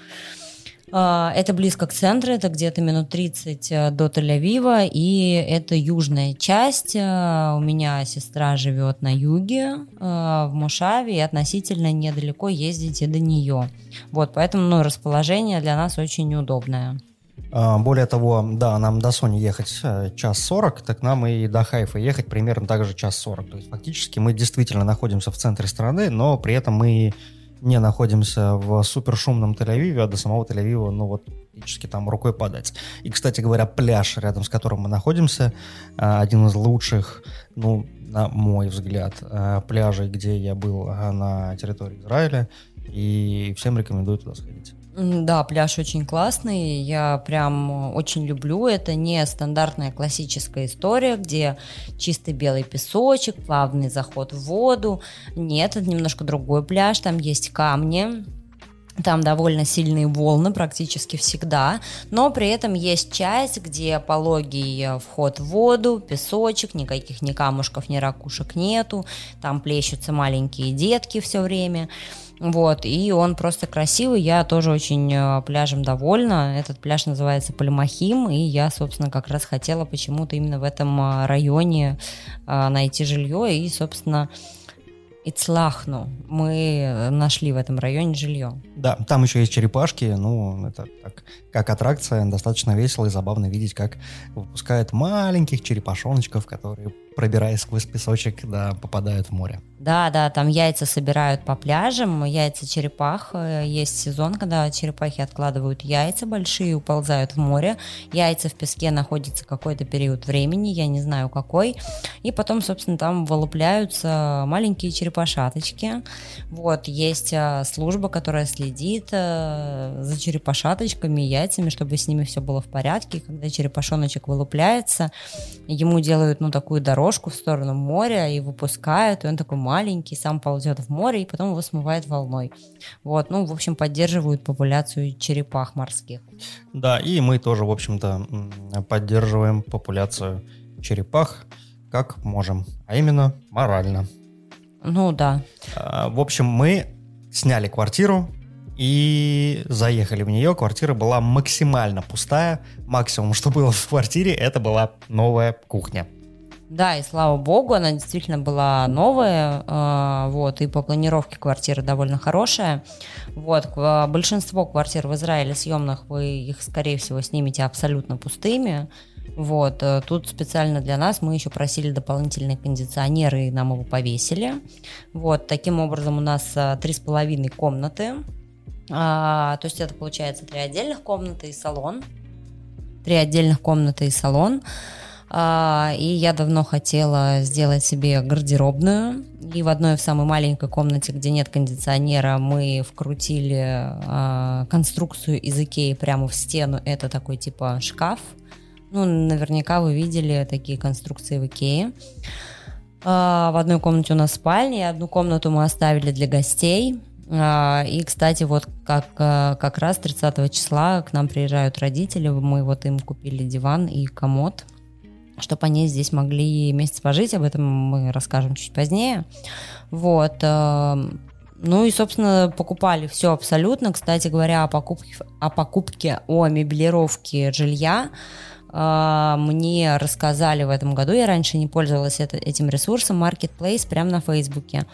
А, Это близко к центру, это где-то минут 30 э, до Тель-Авива, и это южная часть. Э, У меня сестра живет на юге, э, в Мушаве, и относительно недалеко ездить и до нее. Вот, поэтому ну, расположение для нас очень удобное. А, Более того, да, нам до Сони ехать э, час сорок, так нам и до Хайфа ехать примерно так же час сорок. То есть фактически мы действительно находимся в центре страны, но при этом мы не находимся в супершумном Тель-Авиве, а до самого Тель-Авива, ну вот, практически там рукой подать. И, кстати говоря, пляж, рядом с которым мы находимся, а, один из лучших, ну, на мой взгляд, а, пляжей, где я был на территории Израиля, и всем рекомендую туда сходить. Да, пляж очень классный, я прям очень люблю. Это не стандартная классическая история, где чистый белый песочек, плавный заход в воду. Нет, это немножко другой пляж, там есть камни, там довольно сильные волны практически всегда, но при этом есть часть, где пологий э, вход в воду, песочек, никаких ни камушков, ни ракушек нету, там плещутся маленькие детки все время. Вот, и он просто красивый, я тоже очень э, пляжем довольна. Этот пляж называется Пальмахим, и я, собственно, как раз хотела почему-то именно в этом э, районе найти жилье, и, собственно, Ицлахну. Мы э, нашли в этом районе жилье. Да, там еще есть черепашки, ну, это так, как аттракция, достаточно весело и забавно видеть, как выпускают маленьких черепашоночков, которые, пробираясь сквозь песочек, да, попадают в море. Да, да, там яйца собирают по пляжам, яйца черепах. Э, Есть сезон, когда черепахи откладывают яйца большие, уползают в море. Яйца в песке находятся какой-то период времени, я не знаю какой. И потом, собственно, там вылупляются маленькие черепашаточки. Вот, есть э, служба, которая следит э, за черепашаточками, яйцами, чтобы с ними все было в порядке. И Когда черепашоночек вылупляется, ему делают, ну, такую дорожку в сторону моря и выпускают, и он такой маленький, сам ползет в море, и потом его смывает волной. Вот, ну, в общем, поддерживают популяцию черепах морских. Да, и мы тоже, в общем-то, поддерживаем популяцию черепах как можем, а именно морально. Ну, да. А, В общем, мы сняли квартиру и заехали в нее. Квартира была максимально пустая. Максимум, что было в квартире, это была новая кухня. Да, и слава богу, она действительно была новая, э, вот, и по планировке квартира довольно хорошая. Вот, большинство квартир в Израиле съемных, вы их, скорее всего, снимете абсолютно пустыми. Вот, э, тут специально для нас мы еще просили дополнительные кондиционеры, и нам его повесили. Вот, таким образом у нас э, три с половиной комнаты. А, то есть это получается три отдельных комнаты и салон. Три отдельных комнаты и салон. А, и я давно хотела сделать себе гардеробную. И в одной, в самой маленькой комнате, где нет кондиционера, мы вкрутили а, конструкцию из Икеи прямо в стену. Это такой типа шкаф. Ну, наверняка вы видели такие конструкции в Икее. А, В одной комнате у нас спальня, и одну комнату мы оставили для гостей. А, И, кстати, вот как, а, как раз 30 числа к нам приезжают родители, мы вот им купили диван и комод, чтобы они здесь могли месяц пожить, об этом мы расскажем чуть позднее. Вот. а, Ну и, собственно, покупали все абсолютно. Кстати говоря, о покупке, о покупке, о меблировке жилья, э, мне рассказали в этом году, я раньше не пользовалась это, этим ресурсом, Marketplace прямо на Фейсбуке.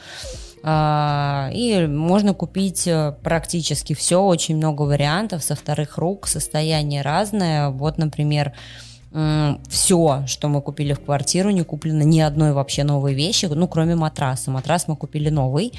Э, и можно купить э, практически все, очень много вариантов со вторых рук, состояние разное. Вот, например, все, что мы купили в квартиру, не куплено ни одной вообще новой вещи, ну, кроме матраса. Матрас мы купили новый.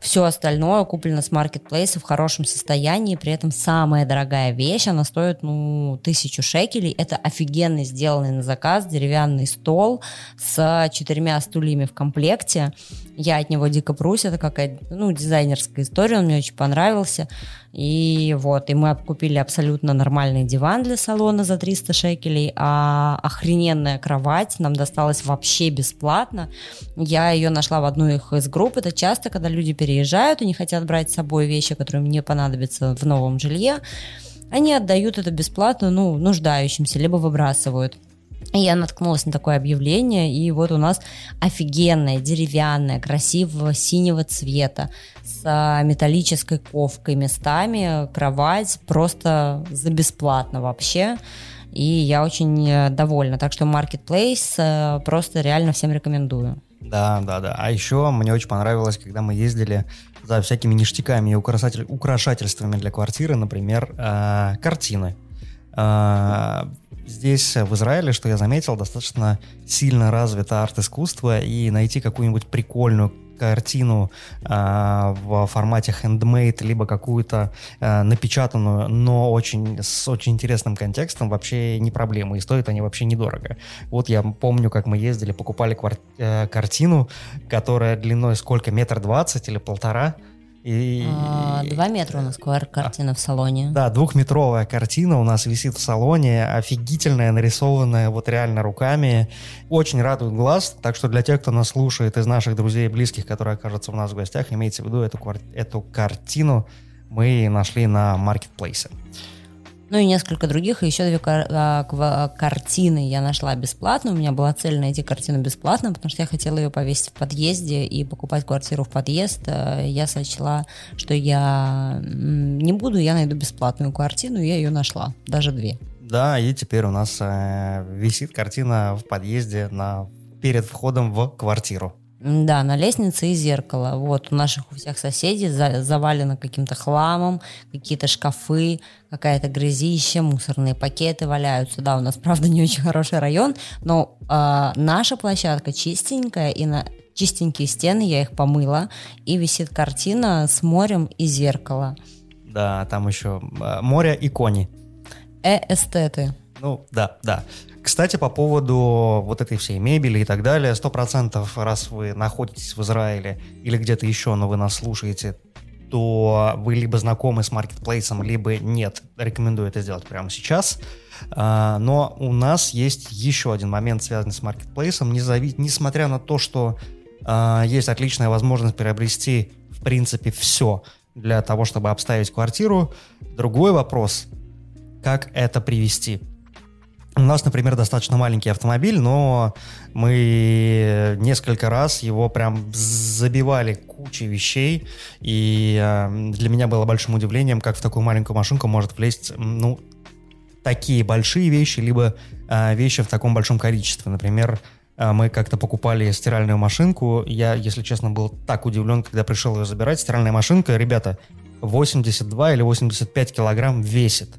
Все остальное куплено с маркетплейса в хорошем состоянии, при этом самая дорогая вещь, она стоит, ну, тысячу шекелей. Это офигенно сделанный на заказ деревянный стол с четырьмя стульями в комплекте. Я от него дико прусь, это какая-то, ну, дизайнерская история, он мне очень понравился. И вот, и мы купили абсолютно нормальный диван для салона за 300 шекелей, а охрененная кровать нам досталась вообще бесплатно. Я ее нашла в одной из групп. Это часто, когда люди переезжают и не хотят брать с собой вещи, которые мне понадобятся в новом жилье, они отдают это бесплатно, ну, нуждающимся, либо выбрасывают. Я наткнулась на такое объявление, и вот у нас офигенная, деревянная, красивого синего цвета, с а, металлической ковкой местами, кровать просто за бесплатно вообще. И я очень э, довольна. Так что Marketplace э, просто реально всем рекомендую. Да, да, да. А еще мне очень понравилось, когда мы ездили за всякими ништяками и украшатель, украшательствами для квартиры, например, э, картины. Э, здесь, в Израиле, что я заметил, достаточно сильно развито арт-искусство, и найти какую-нибудь прикольную картину э, в формате handmade, либо какую-то э, напечатанную, но очень с очень интересным контекстом вообще не проблема, и стоят они вообще недорого. Вот я помню, как мы ездили, покупали квар- э, картину, которая длиной сколько, метр двадцать или полтора, и... А, два метра у нас картина в салоне. Да, двухметровая картина у нас висит в салоне, офигительная, нарисованная вот реально руками. Очень радует глаз, так что для тех, кто нас слушает из наших друзей и близких, которые окажутся у нас в гостях, имейте в виду эту, эту картину мы нашли на маркетплейсе. Ну и несколько других, и еще две а, картины я нашла бесплатно. У меня была цель найти картину бесплатно, потому что я хотела ее повесить в подъезде и покупать квартиру в подъезд. Э, я сочла, что я не буду, я найду бесплатную картину, и я ее нашла, даже две. Да, и теперь у нас э, висит картина в подъезде на, перед входом в квартиру. Да, на лестнице и зеркало. Вот у наших у всех соседей за, завалено каким-то хламом, какие-то шкафы, какая-то грязища, мусорные пакеты валяются. Да, у нас, правда, не очень хороший район, но э, наша площадка чистенькая, и на чистенькие стены я их помыла, и висит картина с морем и зеркало. Да, там еще э, море и кони. Э-эстеты. Ну, да, да. Кстати, по поводу вот этой всей мебели и так далее, сто процентов, раз вы находитесь в Израиле или где-то еще, но вы нас слушаете, то вы либо знакомы с маркетплейсом, либо нет. Рекомендую это сделать прямо сейчас. А, но у нас есть еще один момент, связанный с маркетплейсом. Несмотря на то, что а, есть отличная возможность приобрести, в принципе, все для того, чтобы обставить квартиру, другой вопрос, как это привести – у нас, например, достаточно маленький автомобиль, но мы несколько раз его прям забивали кучей вещей, и э, для меня было большим удивлением, как в такую маленькую машинку может влезть, ну, такие большие вещи, либо э, вещи в таком большом количестве. Например, э, мы как-то покупали стиральную машинку, я, если честно, был так удивлен, когда пришел ее забирать. Стиральная машинка, ребята, 82 или 85 килограмм весит.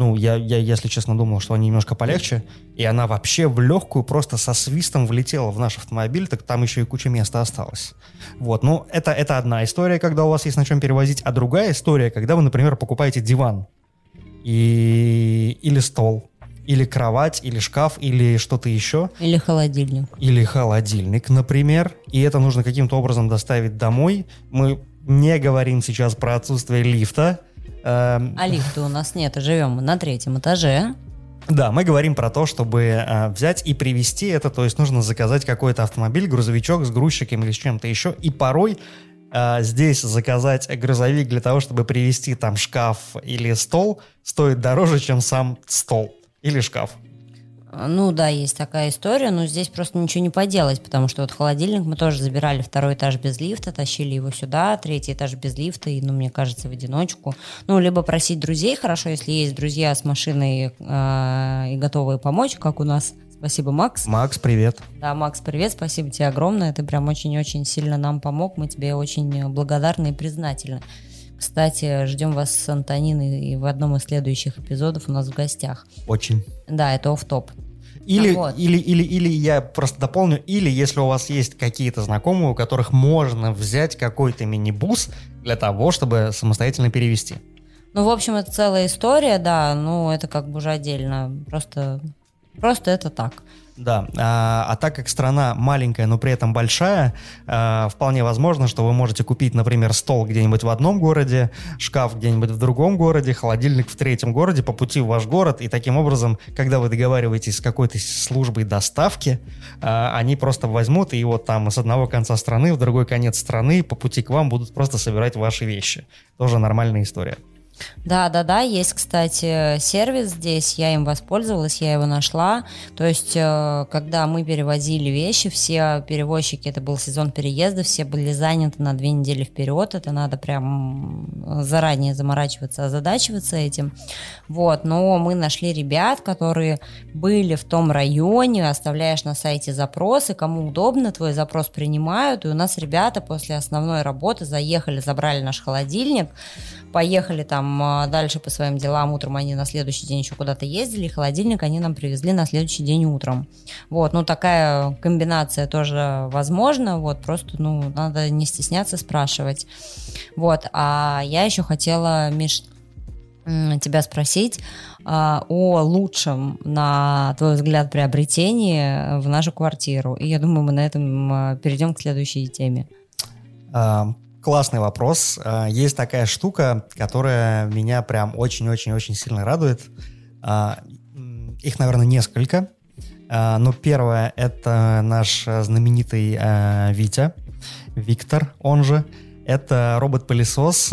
Ну, я, я, если честно, думал, что они немножко полегче. И она вообще в легкую просто со свистом влетела в наш автомобиль, так там еще и куча места осталось. Вот, ну, это, это одна история, когда у вас есть на чем перевозить, а другая история, когда вы, например, покупаете диван и... или стол, или кровать, или шкаф, или что-то еще. Или холодильник. Или холодильник, например. И это нужно каким-то образом доставить домой. Мы не говорим сейчас про отсутствие лифта, а лифта у нас нет, живем на третьем этаже. Да, мы говорим про то, чтобы э, взять и привезти это, то есть нужно заказать какой-то автомобиль, грузовичок с грузчиком или с чем-то еще, и порой э, здесь заказать грузовик для того, чтобы привезти там шкаф или стол, стоит дороже, чем сам стол или шкаф. Ну да, есть такая история, но здесь просто ничего не поделать, потому что вот холодильник мы тоже забирали второй этаж без лифта, тащили его сюда, третий этаж без лифта, и, ну, мне кажется, в одиночку. Ну, либо просить друзей, хорошо, если есть друзья с машиной э, и готовые помочь, как у нас. Спасибо, Макс. Макс, привет. Да, Макс, привет, спасибо тебе огромное, ты прям очень-очень сильно нам помог, мы тебе очень благодарны и признательны. Кстати, ждем вас с Антониной в одном из следующих эпизодов у нас в гостях. Очень. Да, это оф топ или, вот. или, или, или я просто дополню, или если у вас есть какие-то знакомые, у которых можно взять какой-то мини-бус для того, чтобы самостоятельно перевести. Ну, в общем, это целая история, да, ну, это как бы уже отдельно, просто, просто это так. Да, а, а так как страна маленькая, но при этом большая, а, вполне возможно, что вы можете купить, например, стол где-нибудь в одном городе, шкаф где-нибудь в другом городе, холодильник в третьем городе по пути в ваш город, и таким образом, когда вы договариваетесь с какой-то службой доставки, а, они просто возьмут и вот там с одного конца страны в другой конец страны по пути к вам будут просто собирать ваши вещи. Тоже нормальная история. Да, да, да, есть, кстати, сервис здесь, я им воспользовалась, я его нашла. То есть, э, когда мы перевозили вещи, все перевозчики, это был сезон переезда, все были заняты на две недели вперед, это надо прям заранее заморачиваться, озадачиваться этим. Вот, но мы нашли ребят, которые были в том районе, оставляешь на сайте запросы, кому удобно, твой запрос принимают, и у нас ребята после основной работы заехали, забрали наш холодильник, поехали там а, дальше по своим делам, утром они на следующий день еще куда-то ездили, и холодильник они нам привезли на следующий день утром. Вот, ну такая комбинация тоже возможна, вот, просто, ну, надо не стесняться спрашивать. Вот, а я еще хотела, Миш, тебя спросить а, о лучшем, на твой взгляд, приобретении в нашу квартиру. И я думаю, мы на этом а, перейдем к следующей теме. Классный вопрос. А, есть такая штука, которая меня прям очень-очень-очень сильно радует. А, их, наверное, несколько. А, но первое — это наш знаменитый Витя, Виктор, он же. Это робот-пылесос,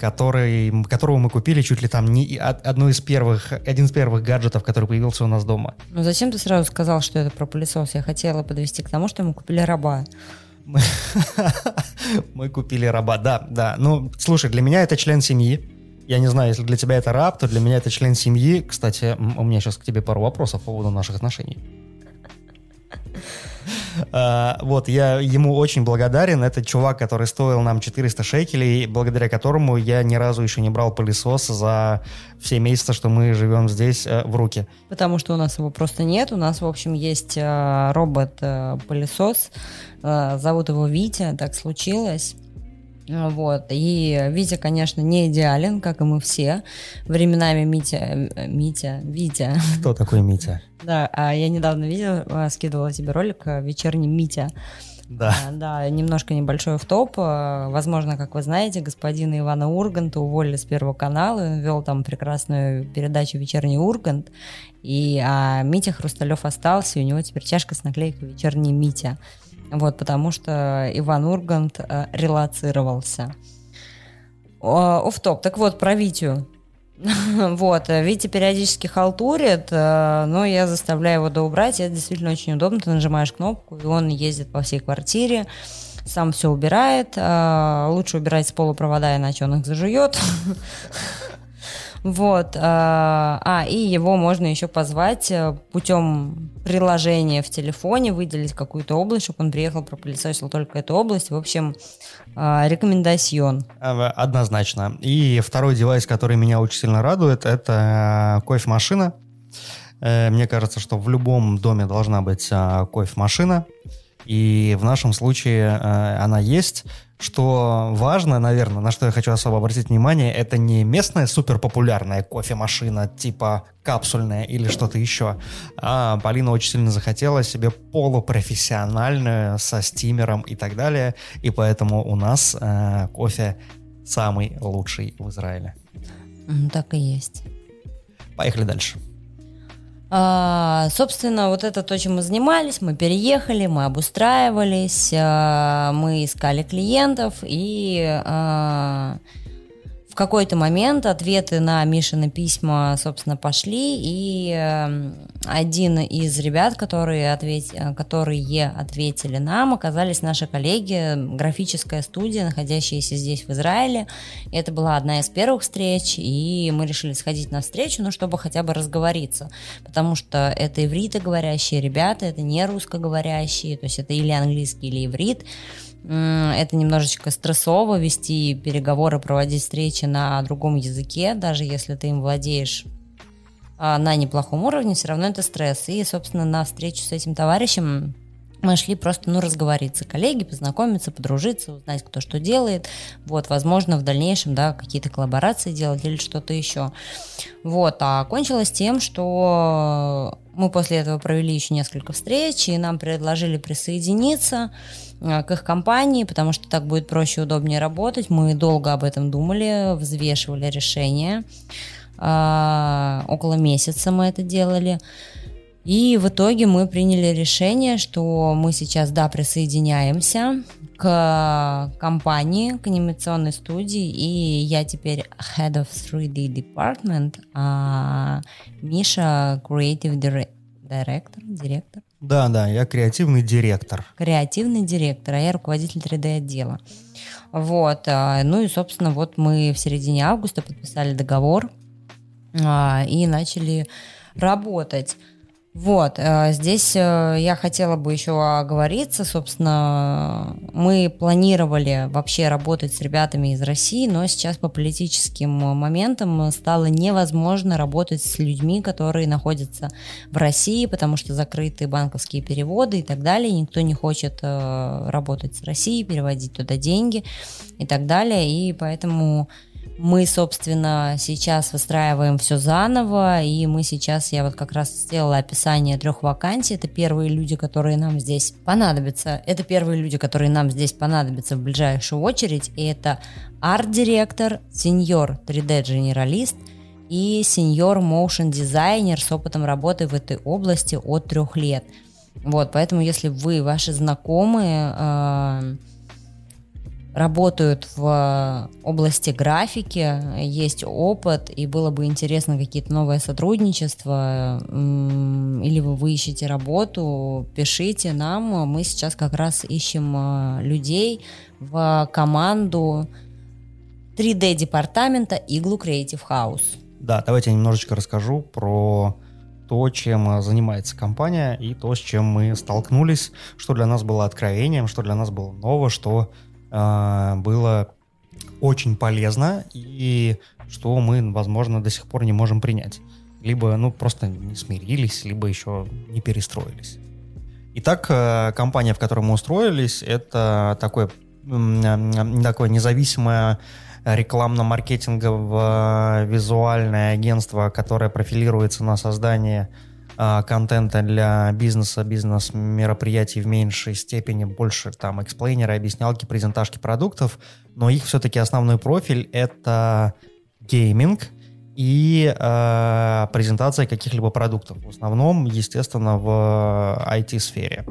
который, которого мы купили чуть ли там не одну из первых, один из первых гаджетов, который появился у нас дома. Ну зачем ты сразу сказал, что это про пылесос? Я хотела подвести к тому, что мы купили раба. Мы, мы купили раба, да, да. Ну, слушай, для меня это член семьи. Я не знаю, если для тебя это раб, то для меня это член семьи. Кстати, у меня сейчас к тебе пару вопросов по поводу наших отношений. А, вот, я ему очень благодарен. Это чувак, который стоил нам 400 шекелей, благодаря которому я ни разу еще не брал пылесос за все месяцы, что мы живем здесь э, в руки. Потому что у нас его просто нет. У нас, в общем, есть э, робот-пылесос. Э, зовут его Витя, так случилось. Вот. И Витя, конечно, не идеален, как и мы все. Временами Митя... Митя... Витя. Кто такой Митя? Да, а я недавно видела, скидывала тебе ролик «Вечерний Митя». Да. А, да, немножко небольшой в топ. Возможно, как вы знаете, господина Ивана Урганта уволили с Первого канала. Он вел там прекрасную передачу «Вечерний Ургант». И а Митя Хрусталев остался, и у него теперь чашка с наклейкой «Вечерний Митя». Вот, потому что Иван Ургант э, релацировался. Оф-топ. Так вот, про Витю. вот, э, Витя периодически халтурит, э, но я заставляю его доубрать, это действительно очень удобно. Ты нажимаешь кнопку, и он ездит по всей квартире, сам все убирает. Э, лучше убирать с полупровода, иначе он их зажует. Вот. А, а, и его можно еще позвать э, путем приложения в телефоне, выделить какую-то область, чтобы он приехал, пропылесосил только эту область. В общем, а, рекомендацион. Однозначно. И второй девайс, который меня очень сильно радует, это кофемашина. Э, мне кажется, что в любом доме должна быть а, кофемашина. И в нашем случае э, она есть. Что важно, наверное, на что я хочу особо обратить внимание, это не местная суперпопулярная кофемашина типа капсульная или что-то еще. А Полина очень сильно захотела себе полупрофессиональную со стимером и так далее. И поэтому у нас э, кофе самый лучший в Израиле. Так и есть. Поехали дальше. А, собственно, вот это то, чем мы занимались. Мы переехали, мы обустраивались, а, мы искали клиентов и а, какой-то момент ответы на Мишины письма, собственно, пошли, и эм, один из ребят, которые, ответ... которые ответили нам, оказались наши коллеги, графическая студия, находящаяся здесь, в Израиле. И это была одна из первых встреч, и мы решили сходить на встречу, ну, чтобы хотя бы разговориться, потому что это ивритоговорящие ребята, это не русскоговорящие, то есть это или английский, или иврит, это немножечко стрессово вести переговоры, проводить встречи на другом языке, даже если ты им владеешь а, на неплохом уровне, все равно это стресс. И, собственно, на встречу с этим товарищем мы шли просто, ну, разговориться, коллеги, познакомиться, подружиться, узнать, кто что делает. Вот, возможно, в дальнейшем, да, какие-то коллаборации делать или что-то еще. Вот, а кончилось тем, что мы после этого провели еще несколько встреч, и нам предложили присоединиться. Э, к их компании, потому что так будет проще и удобнее работать. Мы долго об этом думали, взвешивали решение. А, около месяца мы это делали. И в итоге мы приняли решение, что мы сейчас, да, присоединяемся к компании, к анимационной студии, и я теперь Head of 3D Department, а Миша Creative Director, директор. Да, да, я креативный директор. Креативный директор, а я руководитель 3D-отдела. Вот, а, ну и, собственно, вот мы в середине августа подписали договор а, и начали работать. Вот, э, здесь э, я хотела бы еще оговориться, собственно, мы планировали вообще работать с ребятами из России, но сейчас по политическим моментам стало невозможно работать с людьми, которые находятся в России, потому что закрыты банковские переводы и так далее, никто не хочет э, работать с Россией, переводить туда деньги и так далее, и поэтому мы, собственно, сейчас выстраиваем все заново, и мы сейчас, я вот как раз сделала описание трех вакансий. Это первые люди, которые нам здесь понадобятся. Это первые люди, которые нам здесь понадобятся в ближайшую очередь. И это арт-директор, сеньор 3D-генералист и сеньор motion дизайнер с опытом работы в этой области от трех лет. Вот, поэтому если вы, ваши знакомые, э, работают в области графики, есть опыт, и было бы интересно какие-то новые сотрудничества, или вы, ищете работу, пишите нам. Мы сейчас как раз ищем э, людей в команду 3D-департамента Igloo Creative House. Да, давайте я немножечко расскажу про то, чем занимается компания и то, с чем мы столкнулись, что для нас было откровением, что для нас было ново, что было очень полезно и что мы, возможно, до сих пор не можем принять. Либо, ну, просто не смирились, либо еще не перестроились. Итак, э, компания, в которой мы устроились, это такое, такое независимое рекламно-маркетинговое визуальное агентство, которое профилируется на создание а, контента для бизнеса, бизнес-мероприятий в меньшей степени, больше там эксплейнеры, объяснялки, презентажки продуктов, но их все-таки основной профиль — это гейминг и э, презентация каких-либо продуктов. В основном, естественно, в IT-сфере.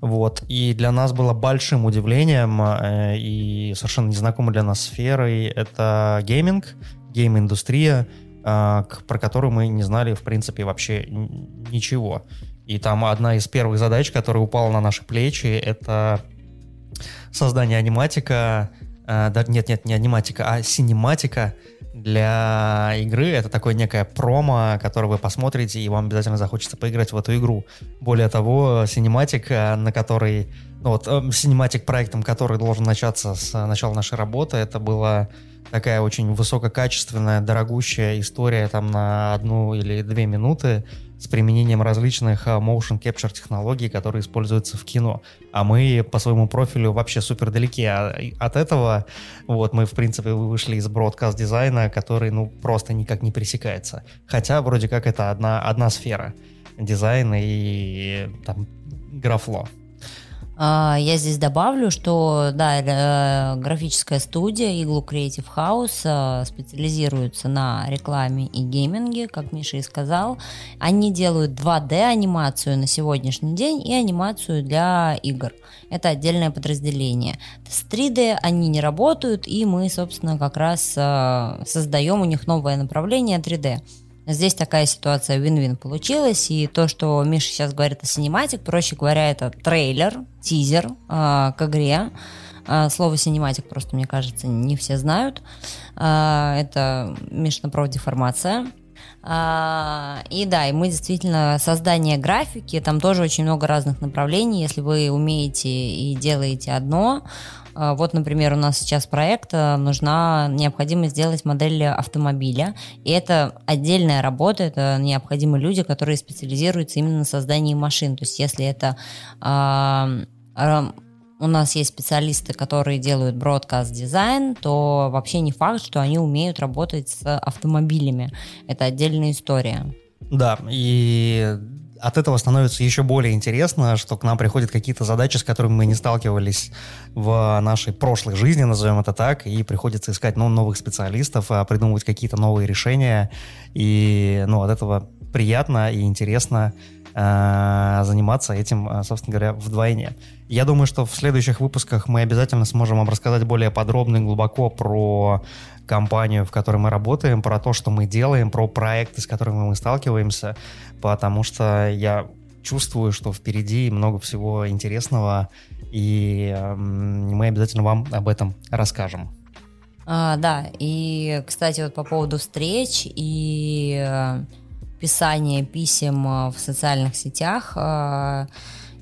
Вот. И для нас было большим удивлением э, и совершенно незнакомой для нас сферой это гейминг, гейм-индустрия, а, про которую мы не знали, в принципе, вообще ничего. И там одна из первых задач, которая упала на наши плечи, это создание аниматика, а, да, нет, нет, не аниматика, а синематика для игры. Это такое некое промо, которое вы посмотрите, и вам обязательно захочется поиграть в эту игру. Более того, cinematic, на который, ну вот, cinematic эм, проектом, который должен начаться с начала нашей работы, это было такая очень высококачественная, дорогущая история там на одну или две минуты с применением различных а, motion capture технологий, которые используются в кино. А мы по своему профилю вообще супер далеки от этого. Вот мы, в принципе, вышли из бродкаст дизайна, который, ну, просто никак не пересекается. Хотя, вроде как, это одна, одна сфера. Дизайн и там графло. А, я здесь добавлю, что да, э, графическая студия Igloo Creative House э, специализируется на рекламе и гейминге, как Миша и сказал. Они делают 2D анимацию на сегодняшний день и анимацию для игр. Это отдельное подразделение. С 3D они не работают, и мы, собственно, как раз э, создаем у них новое направление 3D. Здесь такая ситуация вин-вин получилась, и то, что Миша сейчас говорит о cinematic, проще говоря, это трейлер, тизер э, к игре. Э, слово cinematic просто, мне кажется, не все знают. Э, это Мишина профдеформация. А, и да, и мы действительно создание графики, там тоже очень много разных направлений. Если вы умеете и делаете одно, вот, например, у нас сейчас проект, э, нужна необходимо сделать модель автомобиля, и это отдельная работа, это необходимы люди, которые специализируются именно на создании машин. То есть если это у нас есть специалисты, которые делают бродкаст дизайн, то вообще не факт, что они умеют работать с автомобилями. Это отдельная история. Да, и от этого становится еще более интересно, что к нам приходят какие-то задачи, с которыми мы не сталкивались в нашей прошлой жизни, назовем это так, и приходится искать ну, новых специалистов, а, придумывать какие-то новые решения, и ну, от этого приятно и интересно заниматься этим, а, собственно говоря, вдвойне. Я думаю, что в следующих выпусках мы обязательно сможем вам рассказать более подробно и глубоко про компанию, в которой мы работаем, про то, что мы делаем, про проекты, с которыми мы сталкиваемся, потому что я чувствую, что впереди много всего интересного, и мы обязательно вам об этом расскажем. А, да, и, кстати, вот по поводу встреч и писания писем э, в социальных сетях, э,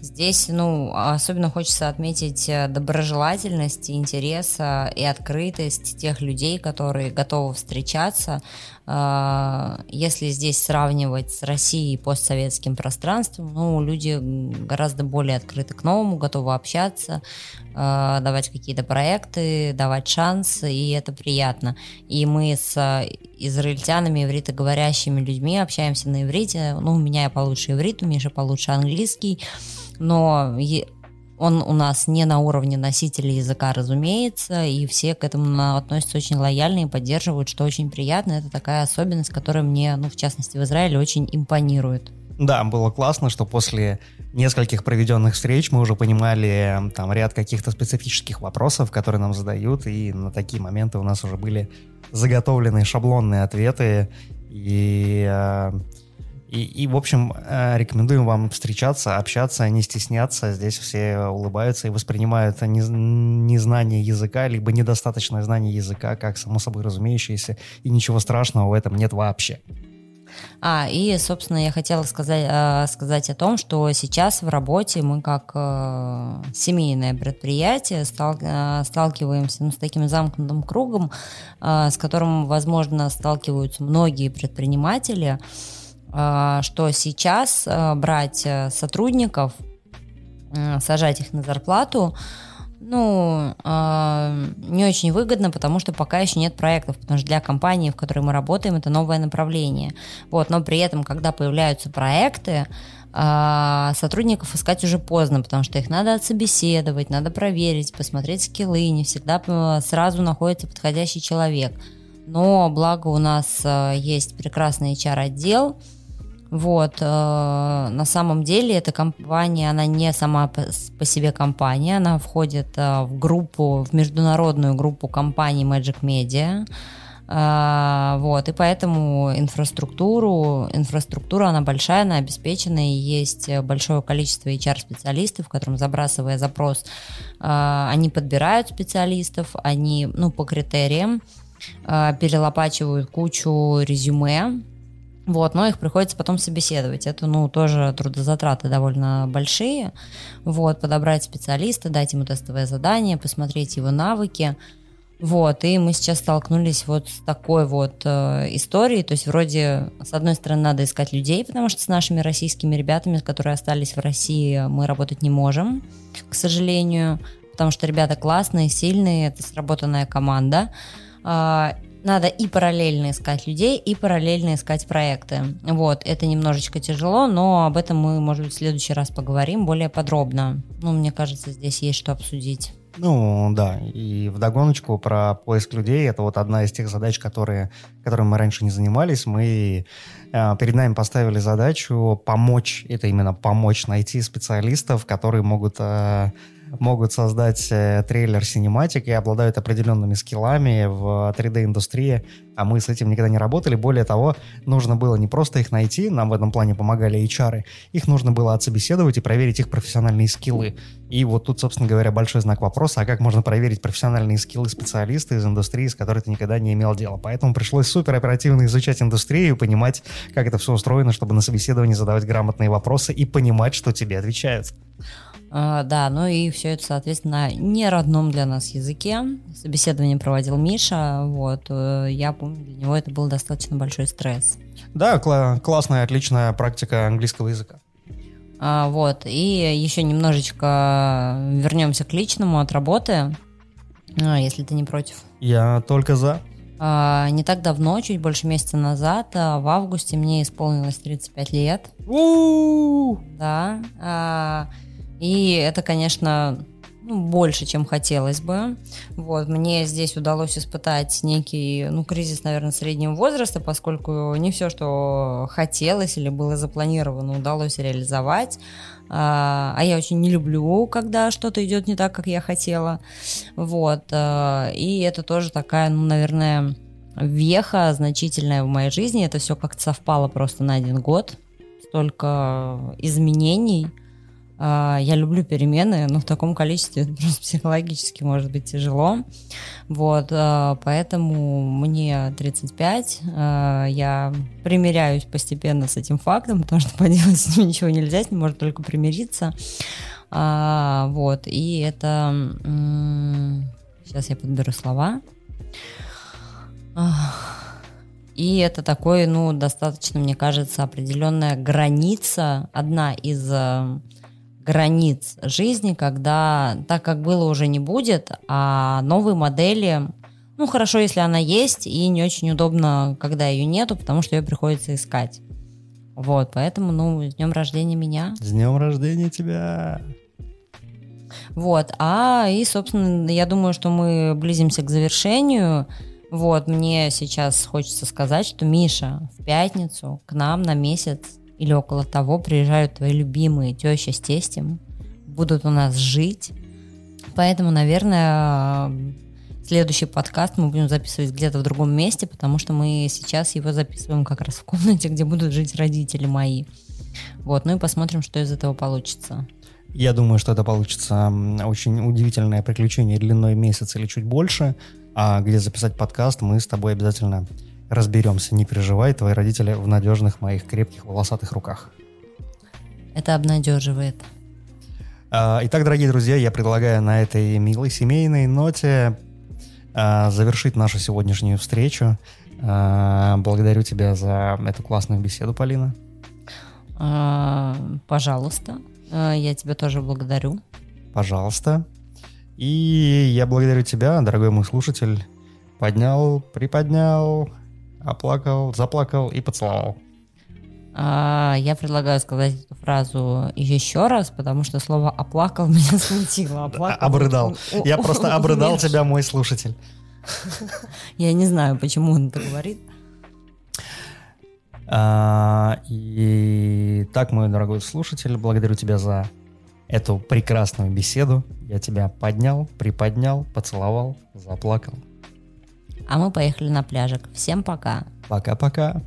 Здесь, ну, особенно хочется отметить э, доброжелательность, интерес и открытость тех людей, которые готовы встречаться. А, если здесь сравнивать с Россией и постсоветским пространством, ну, люди гораздо более открыты к новому, готовы общаться, а, давать какие-то проекты, давать шанс, и это приятно. И мы с израильтянами, ивритоговорящими людьми общаемся на иврите. Ну, у меня я получше иврит, у Миши получше английский но он у нас не на уровне носителя языка, разумеется, и все к этому относятся очень лояльно и поддерживают, что очень приятно. Это такая особенность, которая мне, ну, в частности, в Израиле очень импонирует. Да, было классно, что после нескольких проведенных встреч мы уже понимали там ряд каких-то специфических вопросов, которые нам задают, и на такие моменты у нас уже были заготовленные шаблонные ответы, и э, и, и, в общем, э, рекомендуем вам встречаться, общаться, не стесняться. Здесь все улыбаются и воспринимают незнание языка, либо недостаточное знание языка, как само собой разумеющееся, и ничего страшного в этом нет вообще. А, и, собственно, я хотела сказать, э, сказать о том, что сейчас в работе мы как э, семейное предприятие стал, э, сталкиваемся ну, с таким замкнутым кругом, э, с которым, возможно, сталкиваются многие предприниматели, что сейчас а, брать э, сотрудников, сажать их на зарплату, ну, а, не очень выгодно, потому что пока еще нет проектов, потому что для компании, в которой мы работаем, это новое направление. Вот, но при этом, когда появляются проекты, сотрудников искать уже поздно, потому что их надо отсобеседовать, надо проверить, посмотреть скиллы, не всегда э, сразу находится подходящий человек. Но благо у нас э, есть прекрасный HR-отдел, вот, э, на самом деле эта компания, она не сама по, себе компания, она входит э, в группу, в международную группу компаний Magic Media. Uh, вот, и поэтому инфраструктуру, инфраструктура, она большая, она обеспечена, и есть большое количество HR-специалистов, которым, забрасывая запрос, они подбирают специалистов, они, ну, по критериям, перелопачивают кучу резюме, вот, но их приходится потом собеседовать. Это, ну, тоже трудозатраты довольно большие. Вот, подобрать специалиста, дать ему тестовое задание, посмотреть его навыки. Вот, и мы сейчас столкнулись вот с такой вот э, историей, то есть вроде, с одной стороны, надо искать людей, потому что с нашими российскими ребятами, которые остались в России, мы работать не можем, к сожалению, потому что ребята классные, сильные, это сработанная команда, э, надо и параллельно искать людей, и параллельно искать проекты. Вот, это немножечко тяжело, но об этом мы, может быть, в следующий раз поговорим более подробно. Ну, мне кажется, здесь есть что обсудить. Ну, да, и в догоночку про поиск людей, это вот одна из тех задач, которые, которыми мы раньше не занимались. Мы э, перед нами поставили задачу помочь, это именно помочь найти специалистов, которые могут э, могут создать э, трейлер синематик и обладают определенными скиллами в 3D-индустрии, а мы с этим никогда не работали. Более того, нужно было не просто их найти, нам в этом плане помогали HR, их нужно было отсобеседовать и проверить их профессиональные скиллы. И вот тут, собственно говоря, большой знак вопроса, а как можно проверить профессиональные скиллы специалиста из индустрии, с которой ты никогда не имел дела. Поэтому пришлось супер оперативно изучать индустрию, понимать, как это все устроено, чтобы на собеседовании задавать грамотные вопросы и понимать, что тебе отвечают. А, да, ну и все это, соответственно, не родном для нас языке. Собеседование проводил Миша, вот. Э, я помню, для него это был достаточно большой стресс. Да, кла- классная, отличная практика английского языка. А, вот, и еще немножечко вернемся к личному от работы, а, если ты не против. Я только за. А, не так давно, чуть больше месяца назад, а, в августе мне исполнилось 35 лет. У-у-у! Да. А, и это, конечно, ну, больше, чем хотелось бы. Вот, мне здесь удалось испытать некий, ну, кризис, наверное, среднего возраста, поскольку не все, что хотелось или было запланировано, удалось реализовать. А, а я очень не люблю, когда что-то идет не так, как я хотела. Вот. А, и это тоже такая, ну, наверное, веха значительная в моей жизни. Это все как-то совпало просто на один год. Столько изменений – я люблю перемены, но в таком количестве это просто психологически может быть тяжело. Вот, а, поэтому мне 35, а, я примиряюсь постепенно с этим фактом, потому что поделать с ним ничего нельзя, с ним можно только примириться. Вот, и это... Сейчас я подберу слова. И это такой, ну, достаточно, мне кажется, определенная граница, одна из границ жизни, когда так, как было, уже не будет, а новые модели, ну, хорошо, если она есть, и не очень удобно, когда ее нету, потому что ее приходится искать. Вот, поэтому, ну, с днем рождения меня. С днем рождения тебя! Вот, а и, собственно, я думаю, что мы близимся к завершению. Вот, мне сейчас хочется сказать, что Миша в пятницу к нам на месяц или около того приезжают твои любимые теща с тестем, будут у нас жить. Поэтому, наверное, следующий подкаст мы будем записывать где-то в другом месте, потому что мы сейчас его записываем как раз в комнате, где будут жить родители мои. Вот, ну и посмотрим, что из этого получится. Я думаю, что это получится очень удивительное приключение длиной месяц или чуть больше, а где записать подкаст мы с тобой обязательно разберемся, не переживай, твои родители в надежных моих крепких волосатых руках. Это обнадеживает. А, итак, дорогие друзья, я предлагаю на этой милой семейной ноте а, завершить нашу сегодняшнюю встречу. А, благодарю тебя за эту классную беседу, Полина. Пожалуйста. Я тебя тоже благодарю. Пожалуйста. И я благодарю тебя, дорогой мой слушатель. Поднял, приподнял, оплакал, заплакал и поцеловал. А, я предлагаю сказать эту фразу еще раз, потому что слово «оплакал» меня смутило. Оплакал, обрыдал. Я просто обрыдал тебя, мой слушатель. Я не знаю, почему он это говорит. А, и так, мой дорогой слушатель, благодарю тебя за эту прекрасную беседу. Я тебя поднял, приподнял, поцеловал, заплакал. А мы поехали на пляжик. Всем пока. Пока-пока.